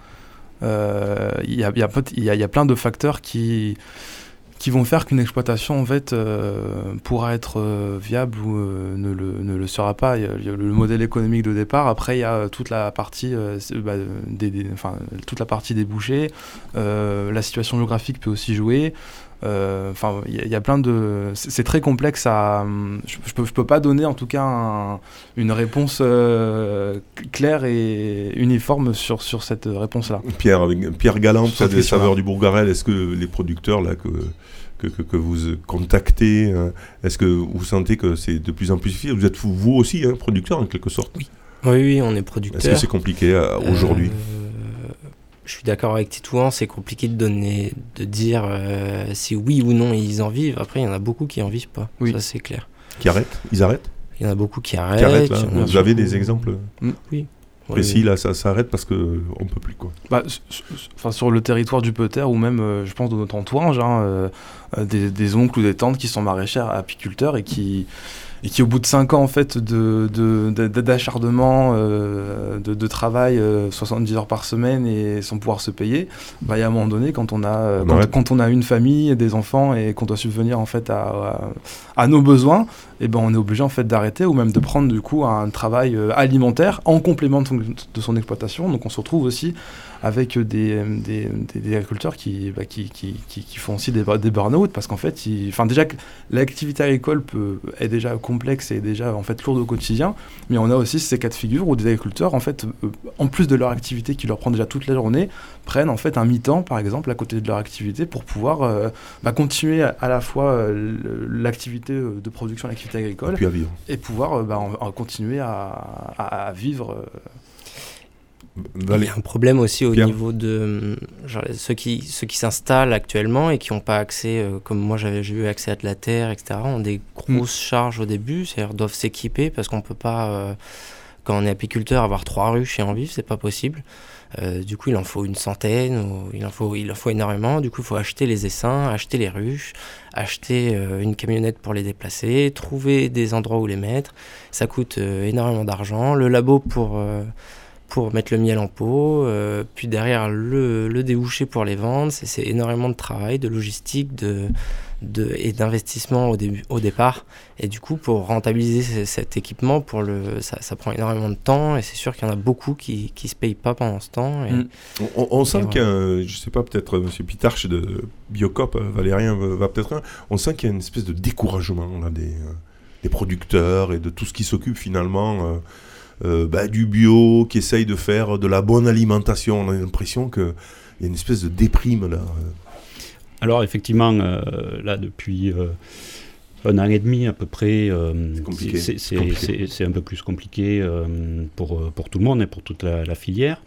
Euh, Il y, a, y, y, a, plein de facteurs qui, qui vont faire qu'une exploitation en fait, euh, pourra être euh, viable ou ne, le, ne le sera pas. Il y, a, le modèle économique de départ. Après, il y a toute la partie, bah, des, des- enfin, toute la partie la situation géographique peut aussi jouer. Euh, Enfin, il y, a- il y a plein de. C'est très complexe à. Je, je peux, je peux pas donner en tout cas un- une réponse euh, claire et uniforme sur, sur cette réponse-là. Pierre, avec Pierre Pierre cette des saveurs du Bourgarel, est-ce que les producteurs là que que, que, que vous contactez, euh, est-ce que vous sentez que c'est de plus en plus difficile? Vous êtes vous, aussi un producteur en quelque sorte? Oui, oui, on est Est-ce producteur. que c'est compliqué euh, aujourd'hui? Euh, je suis d'accord avec Titouan, c'est compliqué de donner, de dire euh, si oui ou non ils en vivent. Après, il y en a beaucoup qui en vivent pas. Oui. Ça, c'est clair. Qui arrêtent Ils arrêtent Il y en a beaucoup qui arrêtent. Qui arrêtent là Vous avez des exemples Oui. précis Oui, là Ça s'arrête parce que on peut plus quoi. Bah, enfin, sur le territoire du Peter ou même, euh, je pense, de notre entourage, hein, euh, euh, des, des oncles ou des tantes qui sont maraîchères, apiculteurs et qui, et qui au bout de 5 ans en fait de, de- de- euh, de, de travail, euh, 70 heures par semaine et sans pouvoir se payer, bah, il y a un moment donné quand on a, euh, quand, on a une famille, des enfants et qu'on doit subvenir en fait à, à, à nos besoins, et ben on est obligé en fait d'arrêter ou même de prendre du coup un travail euh, alimentaire en complément de son, de son exploitation. Donc on se retrouve aussi avec des, des, des, agriculteurs qui, bah, qui, qui, qui, font aussi des, des burn-out parce qu'en fait, enfin déjà l'activité agricole peut, est déjà complexe et déjà en fait lourde au quotidien, mais on a aussi ces cas de figure où des agriculteurs en fait, euh, en plus de leur activité qui leur prend déjà toute la journée, prennent en fait un mi-temps par exemple à côté de leur activité pour pouvoir euh, bah, continuer à, la fois euh, l'activité de production, l'activité agricole, et, et pouvoir bah, continuer à, à vivre il y a un problème aussi au niveau de genre, ceux qui, ceux qui s'installent actuellement et qui n'ont pas accès, euh, comme moi j'avais eu accès à de la terre, etc., ont des grosses mm. charges au début, c'est-à-dire doivent s'équiper parce qu'on peut pas, euh, quand on est apiculteur, avoir trois ruches et en vivre, c'est pas possible. Euh, du coup, il en faut une centaine, ou il, en faut, il en faut énormément. Du coup, il faut acheter les essaims, acheter les ruches, acheter une camionnette pour les déplacer, trouver des endroits où les mettre. Ça coûte énormément d'argent. Le labo pour pour mettre le miel en pot, euh, puis derrière le, le, déboucher pour les vendre. C'est énormément de travail, de logistique de, de, et d'investissement au, début, au départ. Et du coup, pour rentabiliser cet équipement, pour le, ça, ça prend énormément de temps et c'est sûr qu'il y en a beaucoup qui ne se payent pas pendant ce temps. Et, mm. On, sent qu'il y a, je sais pas, peut-être M. Pitarch de Biocop, euh, Valérien va peut-être, on sent qu'il y a une espèce de découragement là, des, euh, des producteurs et de tout ce qui s'occupe finalement. Euh, bah, du bio, qui essaye de faire de la bonne alimentation. On a l'impression qu'il y a une espèce de déprime là. Alors effectivement, euh, là depuis euh, un an et demi à peu près, c'est un peu plus compliqué pour, pour tout le monde et pour toute la filière.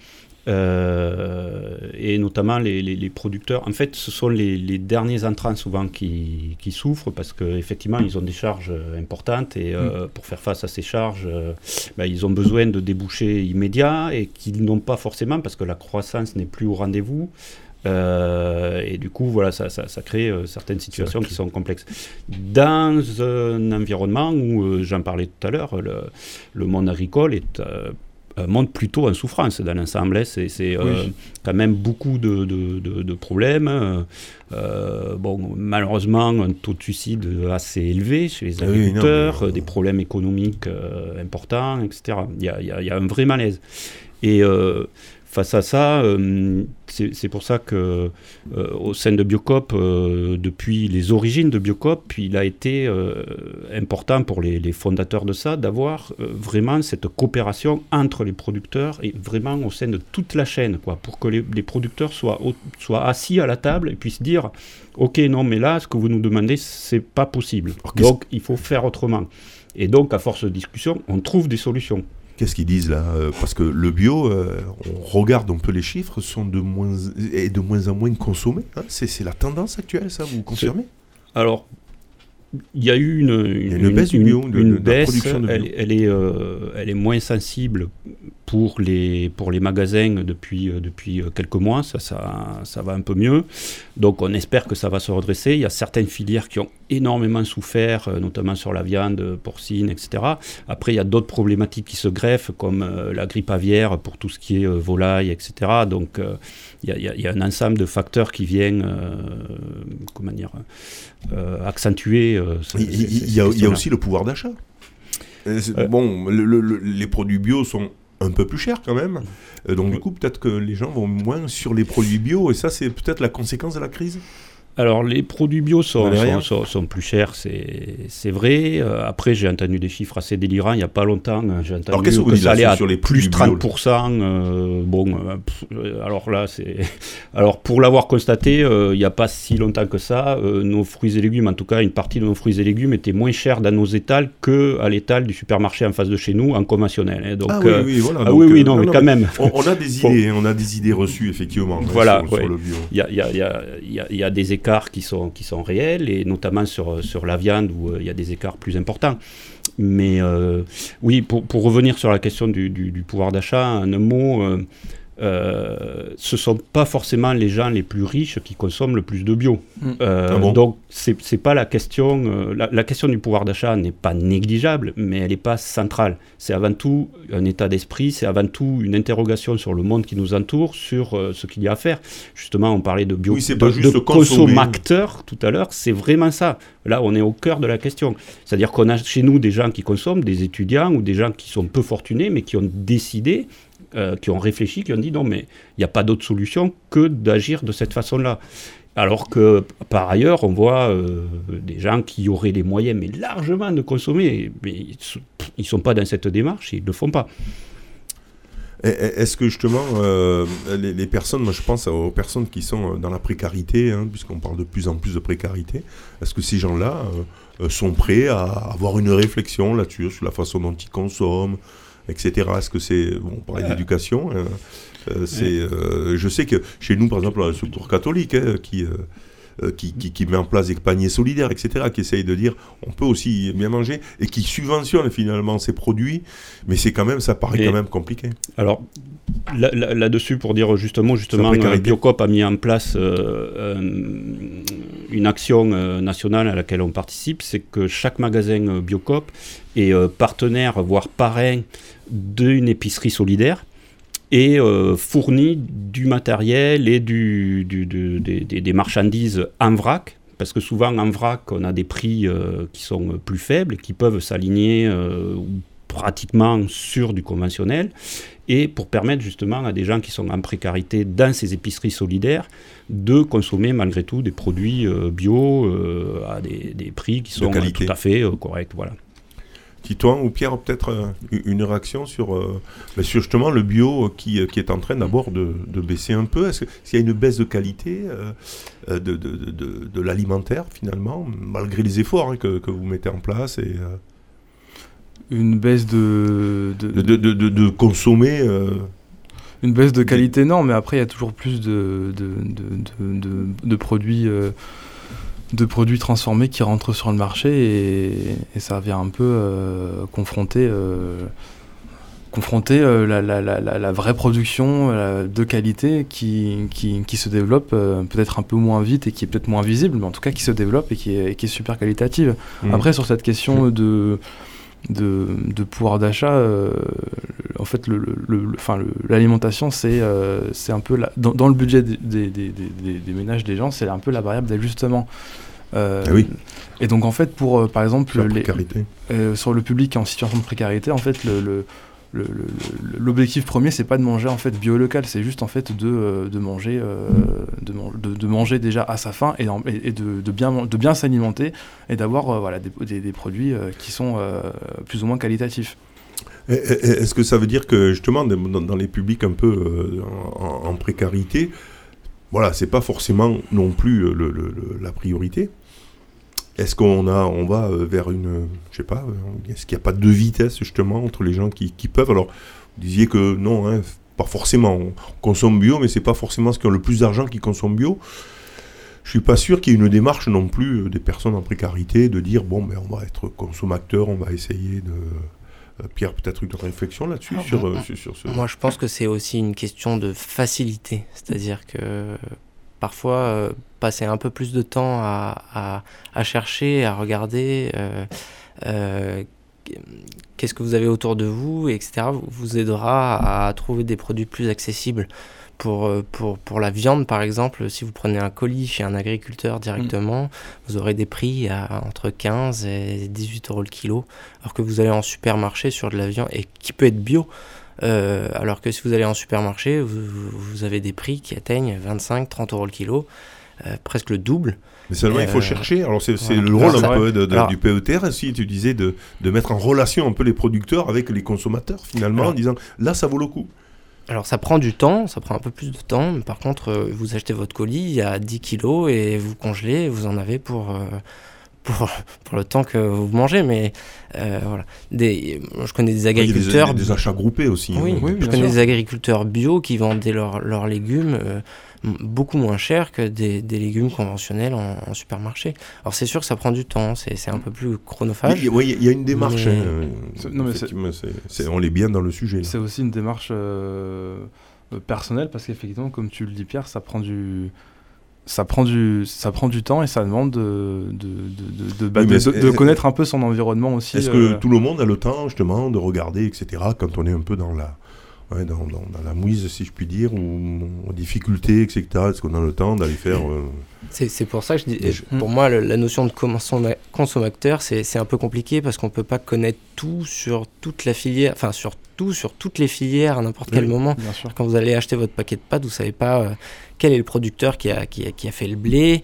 Euh, et notamment les, les, producteurs. En fait, ce sont les, les derniers entrants souvent qui, qui souffrent parce qu'effectivement, ils ont des charges importantes et euh, mm. pour faire face à ces charges, euh, bah, ils ont besoin de débouchés immédiats et qu'ils n'ont pas forcément parce que la croissance n'est plus au rendez-vous. et du coup, voilà, ça, ça, ça crée certaines situations qui sont complexes. Dans un environnement où, j'en parlais tout à l'heure, le, le, monde agricole est euh, monte plutôt en souffrance dans l'ensemble. C'est euh, quand même beaucoup de, de, problèmes. Euh, bon, malheureusement, un taux de suicide assez élevé chez les agriculteurs, des problèmes économiques importants, etc. Il y, a, il y, a, un vrai malaise. Et face à ça, euh, c'est pour ça que euh, au sein de Biocop, euh, depuis les origines de Biocop, il a été important pour les, fondateurs de ça d'avoir vraiment cette coopération entre les producteurs et vraiment au sein de toute la chaîne, quoi, pour que les, producteurs soient, soient assis à la table et puissent dire, ok, non, mais là, ce que vous nous demandez, c'est pas possible. Donc, il faut faire autrement. Et donc, à force de discussion, on trouve des solutions. Qu'est-ce qu'ils disent là euh, Parce que le bio, euh, on regarde un peu les chiffres, sont de moins, est de moins en moins consommés. Hein. c'est la tendance actuelle, ça, vous confirmez? Alors, il y a eu une, une, baisse du bio, une, baisse, Elle, est, euh, elle est moins sensible pour les, pour les magasins depuis, euh, depuis euh, quelques mois, ça, ça, ça, va un peu mieux. Donc on espère que ça va se redresser. Il y a certaines filières qui ont énormément souffert, notamment sur la viande porcine, etc. Après, il y a d'autres problématiques qui se greffent, comme la grippe aviaire pour tout ce qui est volaille, etc. Donc il y, a, il y, a, un ensemble de facteurs qui viennent comment dire, accentuer euh, il, y a, aussi le pouvoir d'achat. Euh, bon, les produits bio sont un peu plus chers quand même. Euh, donc du coup, peut-être que les gens vont moins sur les produits bio, et ça, c'est peut-être la conséquence de la crise? Alors, les produits bio sont, sont, plus chers, c'est vrai. Euh, après, j'ai entendu des chiffres assez délirants il n'y a pas longtemps. Hein, j'ai entendu alors, que, ça allait à sur les plus 30%. Euh, bon, euh, alors là, c'est. Alors, pour l'avoir constaté, il n'y a pas si longtemps que ça, nos fruits et légumes, en tout cas, une partie de nos fruits et légumes étaient moins chers dans nos étals qu'à l'étal du supermarché en face de chez nous, en conventionnel. Hein. donc, ah oui, oui, voilà. Ah, oui, oui, non, mais quand même. On, a des idées, on a des idées reçues, effectivement. Voilà, sur, le bio. Il y a, y, a, y, a, y a des écarts qui sont, qui sont réels, et notamment sur, sur la viande où euh, il y a des écarts plus importants. Mais euh, oui, pour, pour, revenir sur la question du, du, pouvoir d'achat, un mot, euh, euh, ce ne sont pas forcément les gens les plus riches qui consomment le plus de bio. Mm. Euh, ah donc, ce n'est pas la question. Euh, la, question du pouvoir d'achat n'est pas négligeable, mais elle n'est pas centrale. C'est avant tout un état d'esprit, c'est avant tout une interrogation sur le monde qui nous entoure, sur ce qu'il y a à faire. Justement, on parlait de bio, oui, de, consommateurs tout à l'heure, c'est vraiment ça. Là, on est au cœur de la question. C'est-à-dire qu'on a chez nous des gens qui consomment, des étudiants ou des gens qui sont peu fortunés, mais qui ont décidé euh, qui ont réfléchi, qui ont dit non, mais il n'y a pas d'autre solution que d'agir de cette façon-là. Alors que par ailleurs, on voit euh, des gens qui auraient les moyens, mais largement de consommer, mais ils ne sont pas dans cette démarche, ils ne le font pas. Est-ce que justement, euh, les, personnes, moi je pense aux personnes qui sont dans la précarité, hein, puisqu'on parle de plus en plus de précarité, est-ce que ces gens-là sont prêts à avoir une réflexion là-dessus, sur la façon dont ils consomment, etc. Est-ce que c'est. Bon, on parlait d'éducation. Hein, euh, c'est, euh, je sais que chez nous, par exemple, le secours catholique, hein, qui, euh, qui, qui, met en place des paniers solidaires, etc., qui essaye de dire on peut aussi bien manger et qui subventionne finalement ces produits, mais c'est quand même, ça paraît quand même compliqué. Alors, là-dessus, pour dire justement, justement, Biocop a mis en place une action nationale à laquelle on participe, c'est que chaque magasin Biocop est partenaire, voire parrain d'une épicerie solidaire et euh, fournit du matériel et du, des, marchandises en vrac, parce que souvent en vrac, on a des prix euh, qui sont plus faibles et qui peuvent s'aligner euh, pratiquement sur du conventionnel, et pour permettre justement à des gens qui sont en précarité dans ces épiceries solidaires de consommer malgré tout des produits bio à des, des, prix qui sont tout à fait corrects. Voilà. Titouan ou Pierre, peut-être euh, une réaction sur, euh, ben, sur, justement le bio qui, qui est en train d'abord de, de, baisser un peu. Est-ce qu'il y a une baisse de qualité euh, de, de, de l'alimentaire finalement, malgré les efforts hein, que, que, vous mettez en place et, Une baisse de... De, consommer une baisse de qualité, non, mais après, il y a toujours plus de, de, produits de produits transformés qui rentrent sur le marché et, ça vient un peu euh, confronter, euh, confronter euh, la, vraie production de qualité qui, qui, se développe peut-être un peu moins vite et qui est peut-être moins visible, mais en tout cas qui se développe et qui est, qui est super qualitative. Mmh. Après, sur cette question mmh. De, de, pouvoir d'achat, en fait, l'alimentation, le, c'est c'est un peu dans, dans, le budget des, des, des, des ménages des gens, c'est un peu la variable d'ajustement. Euh, ah oui. Et donc en fait, pour euh, par exemple les, euh, sur le public en situation de précarité, en fait, le, l'objectif premier c'est pas de manger en fait bio local c'est juste en fait de, de manger de, de, manger déjà à sa faim et, de, bien s'alimenter et d'avoir voilà des, produits qui sont plus ou moins qualitatifs. Est-ce que ça veut dire que justement dans, les publics un peu en, en, précarité voilà c'est pas forcément non plus la priorité? Est-ce qu'on a, on va euh, vers une, je sais pas, euh, est-ce qu'il n'y a pas de vitesse justement entre les gens qui, peuvent? Alors, vous disiez que non, hein, pas forcément. On consomme bio, mais c'est pas forcément ceux qui ont le plus d'argent qui consomment bio. Je suis pas sûr qu'il y ait une démarche non plus euh, des personnes en précarité de dire bon, ben on va être consommateur, on va essayer de. Pierre, peut-être une réflexion là-dessus ah, sur, sur, ce. Moi, je pense que c'est aussi une question de facilité, c'est-à-dire que parfois euh, passer un peu plus de temps à, chercher, à regarder euh, euh, qu'est-ce que vous avez autour de vous, etc., vous aidera à trouver des produits plus accessibles. Pour, pour, pour, la viande, par exemple, si vous prenez un colis chez un agriculteur directement, mm. vous aurez des prix à entre 15 et 18 euros le kilo, alors que vous allez en supermarché sur de la viande, et qui peut être bio, euh, alors que si vous allez en supermarché, vous, avez des prix qui atteignent 25-30 euros le kilo, euh, presque le double. Mais seulement, il faut euh, chercher. Alors, c'est le rôle un peu du PETR aussi, tu disais, de, mettre en relation un peu les producteurs avec les consommateurs, finalement, en disant là, ça vaut le coup. Alors ça prend du temps, ça prend un peu plus de temps, mais par contre vous achetez votre colis, il y a 10 kilos et vous congelez, vous en avez pour, pour, pour le temps que vous mangez, mais euh, voilà. Des, je connais des agriculteurs. Il y a des, achats groupés aussi. Oui, hein. je connais des agriculteurs bio qui vendaient leurs légumes euh, beaucoup moins cher que des, des légumes conventionnels en, supermarché. Alors c'est sûr que ça prend du temps, c'est un peu plus chronophage. Oui, il y a une démarche. Hein. non, mais on est bien dans le sujet. C'est aussi une démarche euh, personnelle parce qu'effectivement, comme tu le dis Pierre, ça prend du ça prend du ça prend du temps et ça demande de de, de, de, bah, connaître un peu son environnement aussi. Est-ce que euh, tout le monde a le temps justement de regarder etc. Quand on est un peu dans la dans, dans, la mouise si je puis dire ou en difficulté etc. Est-ce qu'on a le temps d'aller faire euh, C'est pour ça que je dis pour moi la notion de consommateur c'est un peu compliqué parce qu'on peut pas connaître tout sur toute la filière enfin sur tout, sur toutes les filières, à n'importe quel moment. Quand vous allez acheter votre paquet de pâtes, vous savez pas quel est le producteur qui a, qui a, qui a fait le blé,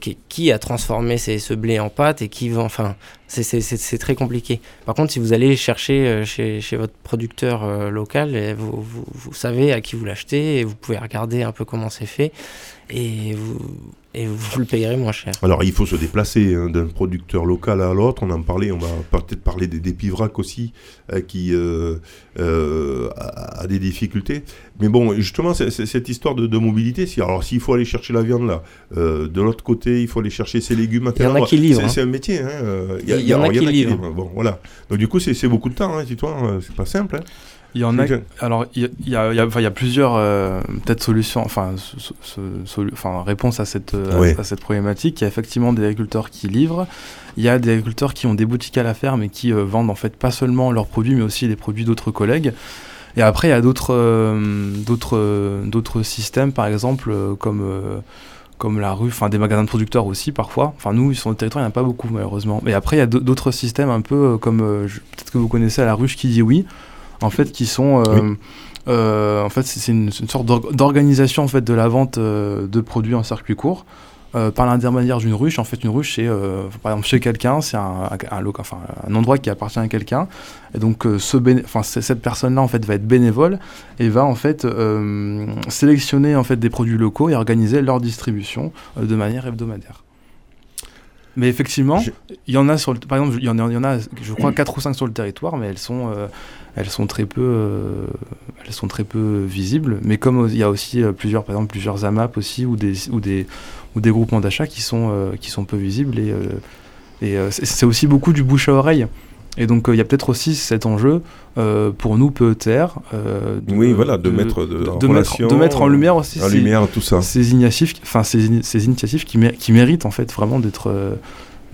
qui, qui, a transformé ce blé en pâte et qui vend. Enfin, c'est très compliqué. Par contre, si vous allez chercher chez, chez votre producteur local, eh, vous, vous, vous, savez à qui vous l'achetez et vous pouvez regarder un peu comment c'est fait et vous, et vous le payerez moins cher. Alors il faut se déplacer hein, d'un producteur local à l'autre, on en parlait, on va peut-être parler des, des pivracs aussi, euh, qui euh, euh, a, des difficultés. Mais bon, justement, cette histoire de, mobilité, si, alors s'il faut aller chercher la viande là, de l'autre côté, il faut aller chercher ses légumes. Il y en a qui livrent. C'est hein. un métier. Hein, il y, en a, qui, livrent. Bon, voilà. Donc du coup, c'est beaucoup de temps, hein, dis-toi, c'est pas simple. Il y en a. Alors, il y a, il y a, il y a plusieurs euh, peut-être solutions, enfin, enfin, réponses à cette à, cette problématique. Il y a effectivement des agriculteurs qui livrent. Il y a des agriculteurs qui ont des boutiques à la ferme et qui euh, vendent en fait pas seulement leurs produits, mais aussi les produits d'autres collègues. Et après, il y a d'autres euh, d'autres d'autres systèmes, par exemple, comme comme la rue, enfin des magasins de producteurs aussi parfois. Enfin nous, sur le territoire, il n'y en a pas beaucoup malheureusement. Mais après, il y a d'autres systèmes un peu comme peut-être que vous connaissez à la ruche qui dit oui en fait, qui sont euh, euh, en fait, c'est une, sorte d'organisation en fait de la vente euh, de produits en circuit court. par l'intermédiaire d'une ruche. En fait, une ruche, c'est par exemple chez quelqu'un, c'est un, un, enfin, un endroit qui appartient à quelqu'un. Et donc, ce enfin, cette personne-là en fait va être bénévole et va en fait sélectionner en fait des produits locaux et organiser leur distribution de manière hebdomadaire. Mais effectivement, il y en a sur le, par exemple, il y en a, il y en a, je crois 4 ou 5 sur le territoire, mais elles sont, euh, elles sont très peu, euh, elles sont très peu visibles. Mais comme il y a aussi euh, plusieurs, par exemple, plusieurs AMAP aussi ou des, ou des, ou des groupements d'achat qui sont, qui sont peu visibles et, et c'est aussi beaucoup du bouche à oreille. Et donc il y a peut-être aussi cet enjeu pour nous PETR. de, oui, voilà, de, mettre de, de mettre, en lumière aussi en ces, lumière tout ça. Ces initiatives, enfin ces, ces initiatives qui, qui, méritent en fait vraiment d'être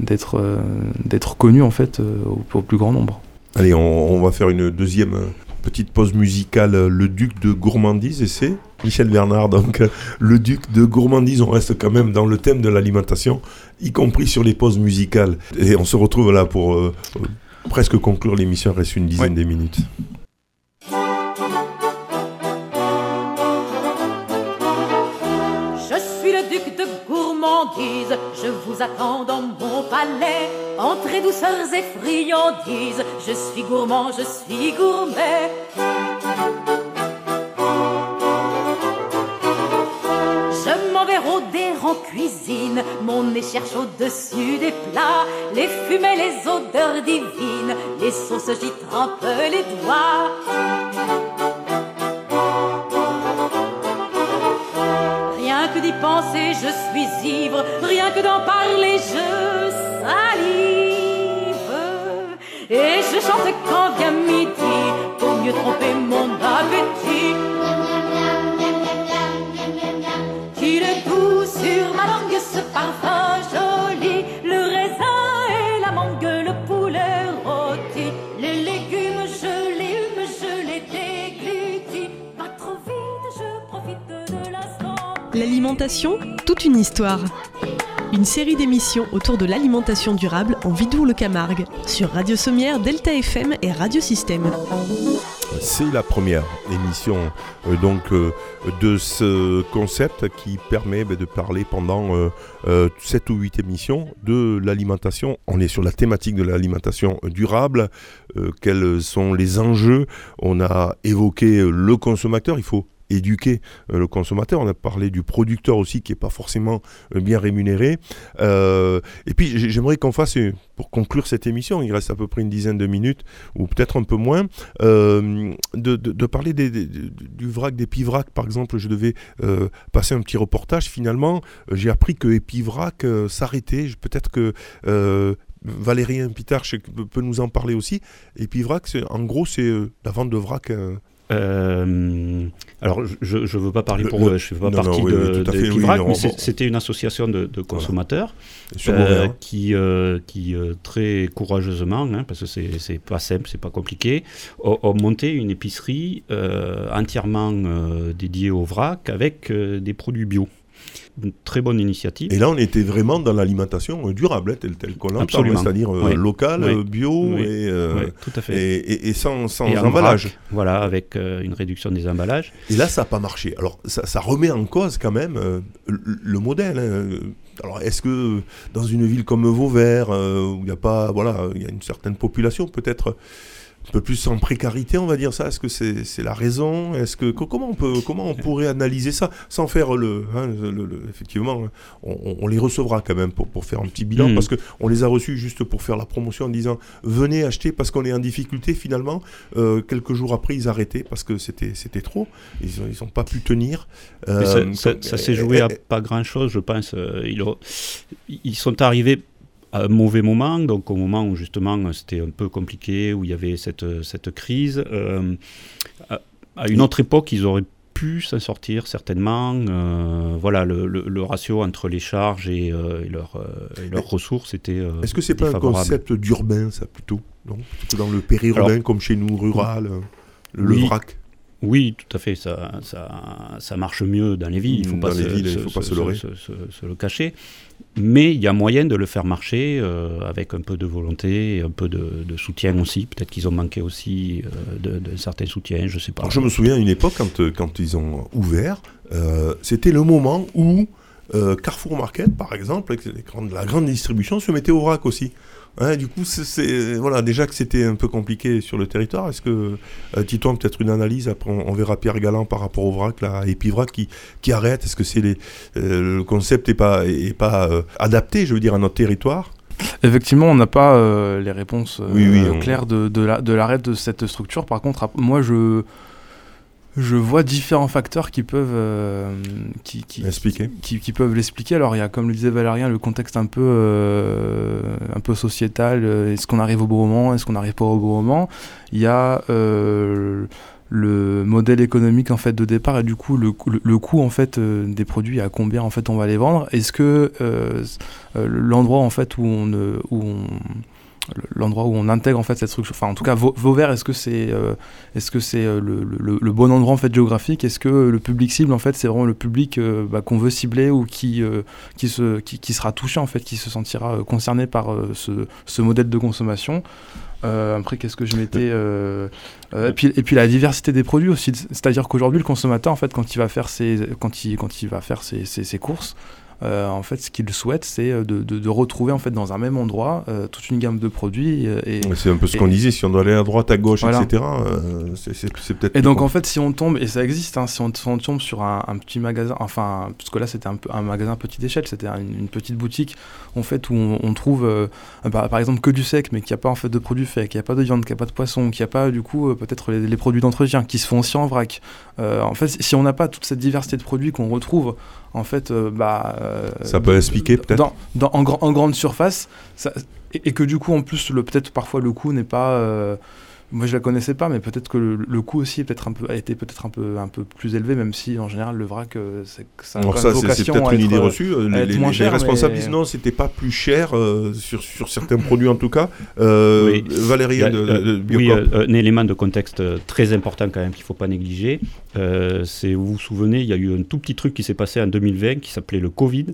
d'être d'être connues en fait au, au, plus grand nombre. Allez, on, va faire une deuxième euh, petite pause musicale, euh, le duc de gourmandise, et c'est Michel Bernard. Donc, euh, le duc de gourmandise, on reste quand même dans le thème de l'alimentation, y compris sur les pauses musicales. Et on se retrouve là pour presque conclure l'émission, il reste une dizaine de minutes. je vous attends dans mon palais. Entrez douceurs et friandises, je suis gourmand, je suis gourmet. En cuisine, mon nez cherche au-dessus des plats, les fumées, les odeurs divines, les sauces j'y trempe les doigts. d'y penser, je suis ivre, rien que d'en parler, je salive. Et je chante quand vient midi, pour mieux tromper mon appétit. Parfum joli, le raisin et la mangue, le poulet rôti, les légumes je les hume, je les déglutis. Pas trop vite, je profite de l'instant. L'alimentation, toute une histoire. Une série d'émissions autour de l'alimentation durable en Vidour-le-Camargue, sur Radio Sommière, Delta FM et Radio Système. C'est la première émission euh, donc euh, de ce concept qui permet bah, de parler pendant 7 euh, ou 8 émissions de l'alimentation. On est sur la thématique de l'alimentation durable, quels sont les enjeux? On a évoqué le consommateur, il faut éduquer euh, le consommateur. On a parlé du producteur aussi qui n'est pas forcément euh, bien rémunéré. Euh, et puis j'aimerais qu'on fasse, pour conclure cette émission, il reste à peu près une dizaine de minutes, ou peut-être un peu moins, de, parler du vrac des Pivrac. Par exemple, je devais passer un petit reportage. Finalement, j'ai appris que Epivrac s'arrêtait. Peut-être que... Valérien Pitarch peut nous en parler aussi. Et en gros, c'est la vente de vrac euh, alors, je ne veux pas parler pour eux, je ne fais pas partie de, de mais c'était une association de, consommateurs euh, qui, euh, qui très courageusement, hein, parce que c'est pas simple, c'est pas compliqué, ont, monté une épicerie entièrement dédiée au vrac avec des produits bio. Une très bonne initiative. Et là, on était vraiment dans l'alimentation durable, hein, telle, telle qu'on l'entend, Absolument. c'est-à-dire euh, Oui. locale, Oui. bio Oui. et, euh, Ouais, tout à fait. et, et- et sans, sans Et en emballage. voilà, avec euh, une réduction des emballages. Et là, ça n'a pas marché. Alors, ça, ça remet en cause quand même euh, le, le modèle. hein. Alors, est-ce que dans une ville comme Vauvert, euh, où il n'y a pas, voilà, il y a une certaine population peut-être un peu plus en précarité, on va dire ça. Est-ce que c'est la raison? Est-ce que co- comment on peut comment on pourrait analyser ça sans faire le, hein, le- le- effectivement, on, on- les recevra quand même pour, pour faire un petit bilan Mhm. parce que on les a reçus juste pour faire la promotion en disant venez acheter parce qu'on est en difficulté finalement. Euh, quelques jours après, ils arrêtaient parce que c'était c'était trop. Ils ont ils ont pas pu tenir. Euh, ça, ça- comme- ça s'est joué à eh, pas grand chose, je pense. Euh, Ils, ont- ils sont arrivés à un mauvais moment, donc au moment où justement euh, c'était un peu compliqué, où il y avait cette, cette crise. Euh, à, à une autre époque, ils auraient pu s'en sortir certainement. Euh, voilà, le, le- le ratio entre les charges et, euh, et leurs euh, et leurs ressources était. euh, Est-ce que c'est pas un concept d'urbain, ça plutôt Non? Plutôt dans le périurbain, Alors- comme chez nous, rural, euh, le Oui. vrac? Oui, tout à fait. Ça, ça, ça marche mieux dans les villes. Il il faut pas se le cacher. Mais il y a moyen de le faire marcher euh, avec un peu de volonté un peu de, soutien aussi. Peut-être qu'ils ont manqué aussi euh, d'un certain soutien, je sais pas. Je me souviens à une époque, quand, euh, quand ils ont ouvert, euh, c'était le moment où euh, Carrefour Market, par exemple, avec les grandes- la grande distribution, se mettait au vrac aussi. Hein, du coup, c'est- voilà, déjà que c'était un peu compliqué sur le territoire. Est-ce que, euh, Titouan, peut-être une analyse Après, on, on verra Pierre Galland par rapport au vrac, là, et puis vrac qui, qui arrête. Est-ce que c'est les, euh, le concept n'est pas, est pas euh, adapté, je veux dire, à notre territoire? Effectivement, on n'a pas les réponses Oui, oui, on- claires de, de la- de l'arrêt de cette structure. Par contre, moi, je, je vois différents facteurs qui peuvent, euh, qui, qui, qui peuvent l'expliquer. Alors, il y a, comme le disait Valérien, le contexte un peu, euh, un peu sociétal. euh, Est-ce qu'on arrive au bon moment Est-ce qu'on n'arrive pas au bon moment? Il y a euh, le modèle économique en fait de départ et du coup le, le, le coût en fait des produits à combien en fait on va les vendre. Est-ce que l'endroit en fait où on, où on l'endroit où on intègre en fait cette structure. Enfin en tout cas Vau- Vauvert est-ce que c'est euh, est-ce que c'est euh, le, le- bon endroit en fait géographique? Est-ce que le public cible en fait c'est vraiment le public euh, bah, qu'on veut cibler ou qui qui se qui, qui sera touché en fait qui se sentira concerné par ce, ce modèle de consommation? Après qu'est-ce que je mettais et puis et puis la diversité des produits aussi. C'est-à-dire qu'aujourd'hui le consommateur en fait quand il va faire ses quand il quand il va faire ses, ses, ses courses en fait, ce qu'il souhaite, c'est euh, de, de, de retrouver en fait dans un même endroit euh, toute une gamme de produits. euh, et, C'est un peu ce qu'on disait, si on doit aller à droite, à gauche, Voilà. etc. euh, c'est- peut-être. et donc en fait, si on tombe, et ça existe, hein, si, on, si on tombe sur un, un petit magasin, enfin, parce que là c'était un, magasin à petite échelle, c'était une, une petite boutique en fait où on, on trouve euh, bah, par exemple que du sec, mais qu'il n'y a pas en fait de produits faits, qu'il n'y a pas de viande, qu'il n'y a pas de poisson, qu'il n'y a pas du coup euh, peut-être les, les produits d'entretien qui se font aussi en vrac. Euh, en fait, si on n'a pas toute cette diversité de produits qu'on retrouve en fait, euh, bah, euh, Ça peut expliquer, peut-être dans, dans- en, grand- en grande surface, ça- et, et que du coup en plus le peut-être parfois le coût n'est pas euh, moi je la connaissais pas mais peut-être que le, le coût aussi est peut-être un peu a été peut-être un peu un peu plus élevé même si en général le vrac euh, c'est ça a Alors ça, c'est- peut-être à une idée euh, reçue. euh, Les, les- moins les cher, responsables mais- disent non, c'était pas plus cher euh, sur, sur certains produits en tout cas. Euh, Oui. Valérie a, de, euh, de oui, euh, un élément de contexte euh, très important quand même qu'il ne faut pas négliger. Euh, c'est, vous vous souvenez, il y a eu un tout petit truc qui s'est passé en 2020 qui s'appelait le Covid.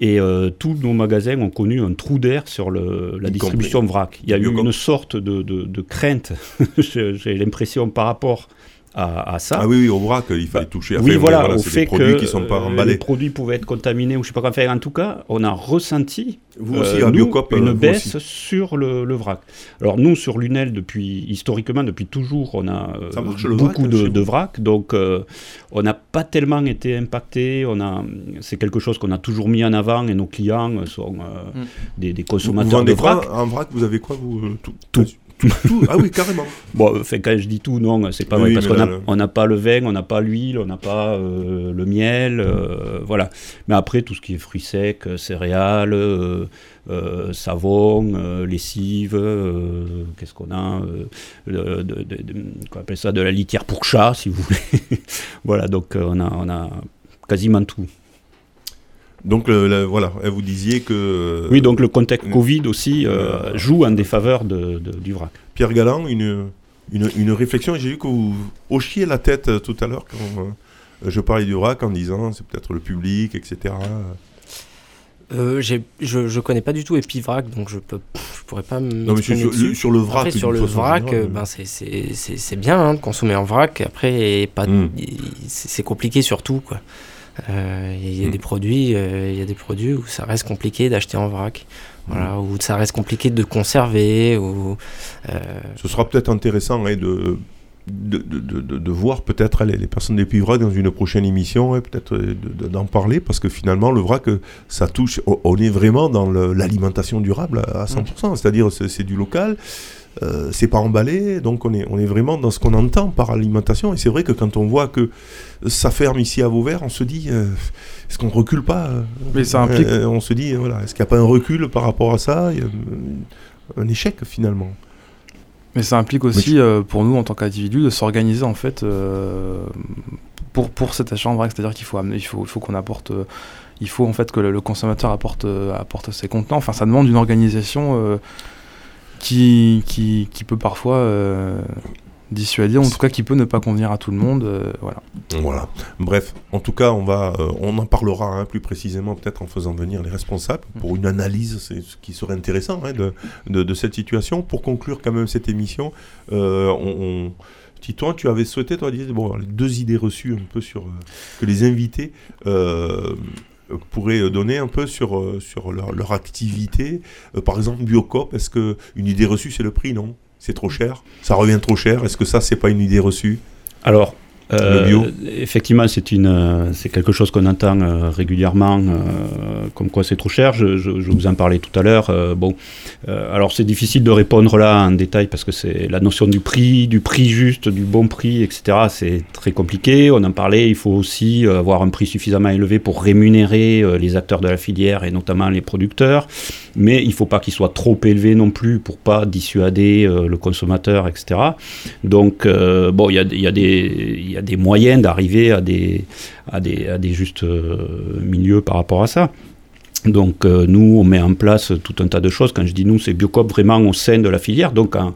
Et euh, tous nos magasins ont connu un trou d'air sur le, la distribution vrac. Il y a eu une sorte de, de- de crainte, j'ai l'impression, par rapport à, à ça. Ah oui, oui, au vrac, il fallait toucher. Oui, Enfin, voilà, au c'est des fait produits que qui sont pas euh, emballés. les produits pouvaient être contaminés ou je sais pas quoi faire. En tout cas, on a ressenti Vous aussi, euh, à nous, Biocop, euh, une vous baisse aussi. sur le, le vrac. Alors nous, sur Lunel, depuis historiquement, depuis toujours, on a euh, beaucoup vrac, de, vous vrac, donc euh, on n'a pas tellement été impacté. On a, c'est quelque chose qu'on a toujours mis en avant et nos clients euh, sont euh, Mm. des, des Vous consommateurs vendez de vrac. quoi en vrac Vous avez quoi vous euh, Tout. Tout. Tout, tout. Ah oui, carrément. Bon, enfin, quand je dis tout, non, c'est pas Oui, vrai, parce qu'on n'a pas le vin, on n'a pas l'huile, on n'a pas euh, le miel, euh, voilà. Mais après, tout ce qui est fruits secs, euh, céréales, euh, savon, lessive, qu'est-ce qu'on a de, de- de- qu'on appelle ça, de la litière pour chat, si vous voulez. voilà, donc on, a, on a quasiment tout. Donc le- le- voilà, euh, vous disiez que. Oui, donc le contexte euh, Covid aussi euh, euh, joue en défaveur de, de- du vrac. Pierre Galland, une, une, une réflexion. J'ai vu que vous hochiez la tête euh, tout à l'heure quand, euh, Euh, Je parlais du vrac en disant c'est peut-être le public, etc. Euh, je, je connais pas du tout Epivrac, donc je peux, je pourrais pas me. Non, mais sur, sur- dessus. sur le vrac. Après, sur le vrac, générale, euh, ben, c'est- c'est c'est- c'est bien hein, de consommer en vrac. Après, Mm. c'est compliqué surtout. quoi. Euh, Il y a Mm. des produits, euh, il y a des produits où ça reste compliqué d'acheter en vrac. Voilà, où ça reste compliqué de conserver. Ou, euh, Ce sera peut-être intéressant hein, de, de, de, de- de voir peut-être les, les personnes des Pays Vrac dans une prochaine émission, hein, peut-être de- de- d'en parler, parce que finalement, le vrac, ça touche, on- est vraiment dans l'alimentation durable à, à 100%, c'est-à-dire c'est c'est du local. Euh, c'est pas emballé, donc on est, on est vraiment dans ce qu'on entend par alimentation. Et c'est vrai que quand on voit que ça ferme ici à Vauvert, on se dit, euh, est-ce qu'on recule pas euh, Mais ça implique- euh, On se dit, voilà, est-ce qu'il n'y a pas un recul par rapport à ça un- échec finalement. Mais ça implique aussi euh, pour nous en tant qu'individus de s'organiser en fait euh, pour, pour cet achat en vrac. C'est-à-dire qu'il faut amener, il faut, qu'on apporte, euh, il faut en fait que le, le consommateur apporte, apporte ses contenants. Enfin, ça demande une organisation qui, qui, peut parfois euh, dissuader, en tout cas qui peut ne pas convenir à tout le monde. euh, voilà. Voilà. Bref, en tout cas, on va, euh, on en parlera hein, plus précisément peut-être en faisant venir les responsables pour une analyse, c'est ce qui serait intéressant hein, de, de, cette situation. Pour conclure quand même cette émission, euh, tu avais souhaité, toi, dire, bon, les deux idées reçues un peu sur que les invités euh, pourraient donner un peu sur, euh, sur leur, leur activité. Euh, par exemple, Biocop, est-ce que une idée reçue, c'est le prix, non? C'est trop cher? Ça revient trop cher? Est-ce que ça, c'est pas une idée reçue? Alors, euh, Le bio. effectivement, c'est une, euh, c'est quelque chose qu'on entend euh, régulièrement, euh, comme quoi c'est trop cher. Je, je- je vous en parlais tout à l'heure. euh, bon, euh, alors c'est difficile de répondre là en détail parce que c'est la notion du prix, du prix juste, du bon prix, etc. C'est très compliqué. On en parlait. Il faut aussi avoir un prix suffisamment élevé pour rémunérer euh, les acteurs de la filière et notamment les producteurs. Mais il ne faut pas qu'il soit trop élevé non plus pour pas dissuader euh, le consommateur, etc. Donc, euh, bon, il y a, des- moyens d'arriver à des justes euh, milieux par rapport à ça. Donc, euh, nous, on met en place tout un tas de choses. Quand je dis nous, c'est Biocop vraiment au sein de la filière, donc en,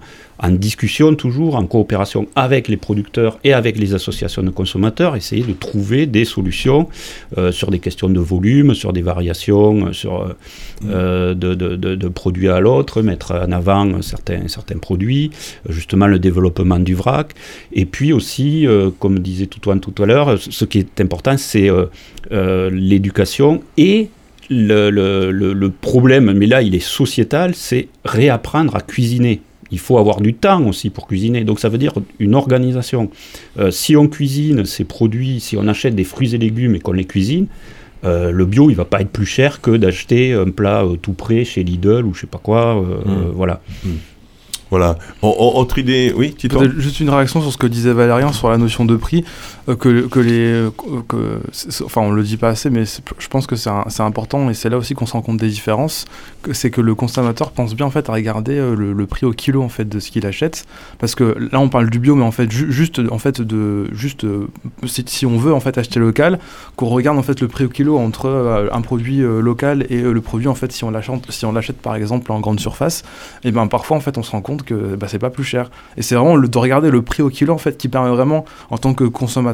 discussion toujours, en coopération avec les producteurs et avec les associations de consommateurs, essayer de trouver des solutions euh, sur des questions de volume, sur des variations, euh, sur de, de, à l'autre, mettre en avant certains, certains produits, justement le développement du vrac. Et puis aussi, comme disait tout à l'heure, ce qui est important, c'est l'éducation et le, le, le, le problème, mais là il est sociétal, c'est réapprendre à cuisiner. Il faut avoir du temps aussi pour cuisiner. Donc ça veut dire une organisation. Euh, si on cuisine ces produits, si on achète des fruits et légumes et qu'on les cuisine, euh, le bio, il va pas être plus cher que d'acheter un plat euh, tout prêt chez Lidl ou je sais pas quoi. euh, Mm. euh, voilà. Voilà. En- en- autre idée, oui, juste une réaction sur ce que disait Valérien sur la notion de prix, que, que les, euh, que, enfin on le dit pas assez, mais je pense que c'est important et c'est là aussi qu'on se rend compte des différences. C'est que le consommateur pense bien en fait à regarder euh, le, prix au kilo en fait de ce qu'il achète, parce que là on parle du bio, mais en fait ju- juste en fait de juste euh, si, on veut en fait acheter local, qu'on regarde en fait le prix au kilo entre euh, un produit euh, local et euh, le produit en fait si on l'achète si par exemple en grande surface, et ben parfois en fait on se rend compte que bah, c'est pas plus cher. Et c'est vraiment de regarder le prix au kilo en fait qui permet vraiment en tant que consommateur,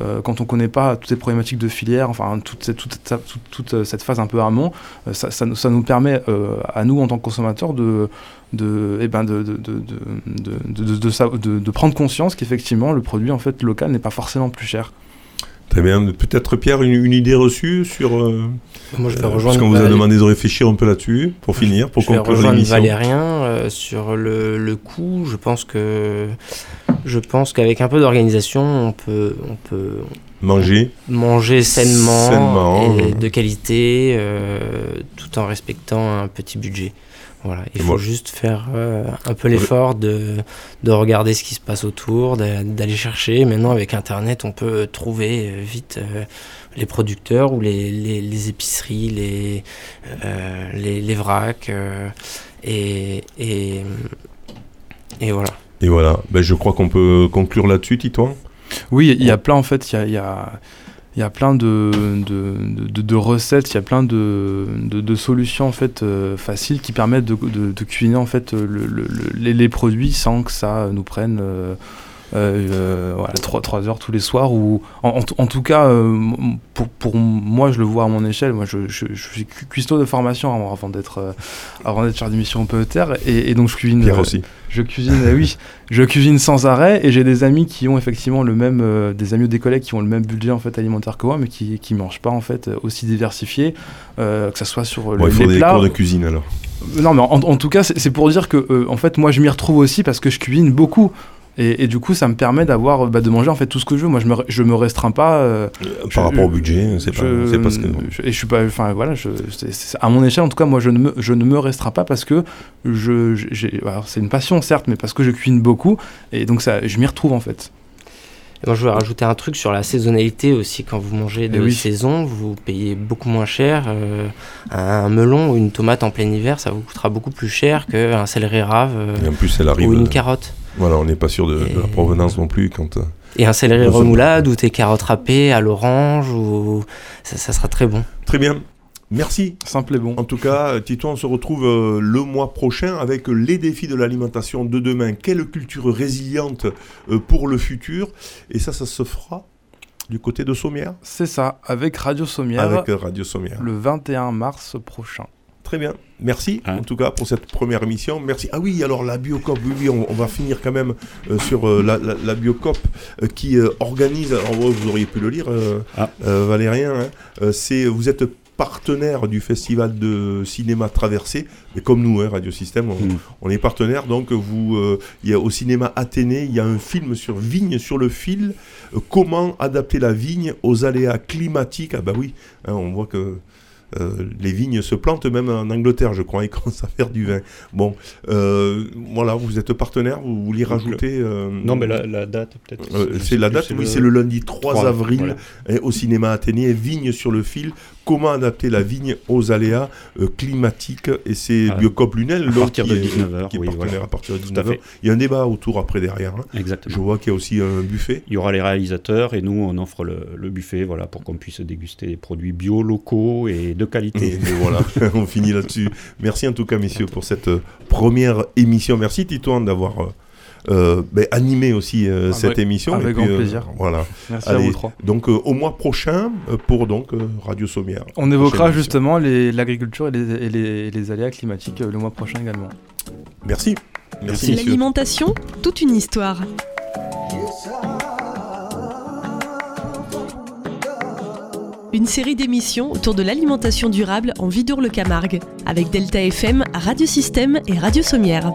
euh, quand on connaît pas toutes ces problématiques de filière, enfin toute cette, phase un peu amont, euh, ça, ça, nous- permet euh, à nous en tant que consommateurs de- de prendre conscience qu'effectivement le produit en fait local n'est pas forcément plus cher. Très bien. Peut-être Pierre, une, une idée reçue sur. euh, moi, je vais euh, parce rejoindre. qu'on vous a demandé de réfléchir un peu là-dessus pour finir, pour je vais conclure rejoindre l'émission. Valérien euh, sur le, le coût. Je pense que je pense qu'avec un peu d'organisation, on peut on peut Manger. manger sainement, Sainement, et de qualité, euh, tout en respectant un petit budget. Voilà, il Et faut moi- juste faire euh, un peu l'effort de, de regarder ce qui se passe autour, d'a- d'aller chercher. Maintenant, avec Internet, on peut trouver euh, vite euh, les producteurs ou les, les, les épiceries, les, euh, les, les vracs. euh, et, et, et voilà. Et voilà. Ben, je crois qu'on peut conclure là-dessus, Titouan. Oui, il y a plein en fait, il y a, il y a, il y a plein de, de, de- de recettes, il y a plein de, solutions en fait euh, faciles qui permettent de, cuisiner en fait euh, le- le- le- les, les produits sans que ça nous prenne euh, euh, voilà, 3, 3 heures tous les soirs. Ou, en, en tout cas, euh, pour, pour moi, je le vois à mon échelle. Moi, je, je, je suis cu- cuistot de formation avant, avant d'être euh, avant d'être chargé de mission au PETER. Et, et donc, je cuisine. Pierre aussi. je cuisine, oui, je cuisine sans arrêt et j'ai des amis qui ont effectivement le même, des amis ou des collègues qui ont le même budget en fait alimentaire que moi, mais qui qui mangent pas en fait aussi diversifié, que ça soit sur Bon, le- il faut les des plats. cours de cuisine alors. Non, mais en, en tout cas, c'est c'est pour dire que euh, en fait, moi, je m'y retrouve aussi parce que je cuisine beaucoup. Et, et du coup, ça me permet d'avoir, euh, bah, de manger en fait tout ce que je veux. Moi, je me, je me restreins pas. euh, Par Je- rapport au budget, c'est pas, pas ce que. je- et je suis pas enfin voilà je, à mon échelle en tout cas moi je ne me, je ne me restreins pas parce que je c'est une passion certes mais parce que je cuisine beaucoup et donc ça je m'y retrouve en fait Et Moi, je voulais rajouter un truc sur la saisonnalité aussi. Quand vous mangez de Eh oui. saison, vous payez beaucoup moins cher. euh, un melon ou une tomate en plein hiver, ça vous coûtera beaucoup plus cher qu'un céleri rave euh, Et en plus, elle arrive. ou une euh, carotte. Voilà, on n'est pas sûr de, de la provenance non plus quand. euh, Et un céleri remoulade ou tes carottes râpées à l'orange, ou ça, ça sera très bon. Très bien. Merci. simple et bon En tout cas, Tito, on se retrouve euh, le mois prochain avec les défis de l'alimentation de demain. Quelle culture résiliente euh, pour le futur Et ça, ça se fera du côté de Sommières c'est ça avec Radio Sommière avec euh, Radio Sommières. le 21 mars prochain Très bien. Merci Hein. en tout cas pour cette première émission. Merci. Ah oui, alors la Biocop, oui, oui, on, on va finir quand même euh, sur euh, la, la, la Biocop euh, qui organise, alors vous auriez pu le lire, Ah. Valérien, hein, c'est, vous êtes partenaire du festival de cinéma Traversé, et comme nous, hein, Radio Système, on, Mm. on est partenaire, donc vous, euh, il y a au cinéma Athénée, il y a un film sur Vigne sur le fil, euh, comment adapter la vigne aux aléas climatiques. Ah bah oui, hein, on voit que euh, les vignes se plantent même en Angleterre, je crois, ils commencent à faire du vin. Bon, euh, voilà, vous êtes partenaire, vous vouliez Donc, rajouter euh, Non, mais la, la date, peut-être. c'est la date, oui, c'est le lundi 3, 3, avril voilà. au cinéma Athénée, Vigne sur le fil. Comment adapter la vigne aux aléas euh, climatiques Et c'est Ah, Biocop Lunel, à partir qui de est- 19 heures, qui est oui, partenaire voilà. à partir de Tout à 19 fait. Il y a un débat autour après derrière. hein. Exactement. Je vois qu'il y a aussi un buffet. Il y aura les réalisateurs et nous, on offre le, le buffet voilà, pour qu'on puisse déguster des produits bio, locaux et de Et qualité. voilà, on finit là-dessus. Merci en tout cas, messieurs, pour cette euh, première émission. Merci Titouan d'avoir euh, ben, animé aussi euh, Avec- cette émission. avec Et puis, grand euh, plaisir. voilà. merci à vous trois Donc euh, au mois prochain pour donc euh, Radio Sommière. on évoquera justement l'agriculture et, les, et les- les aléas climatiques euh, le mois prochain également Merci. Merci. L'alimentation, toute une histoire. Une série d'émissions autour de l'alimentation durable en Vidour-le-Camargue, avec Delta FM, Radio Système et Radio Sommière.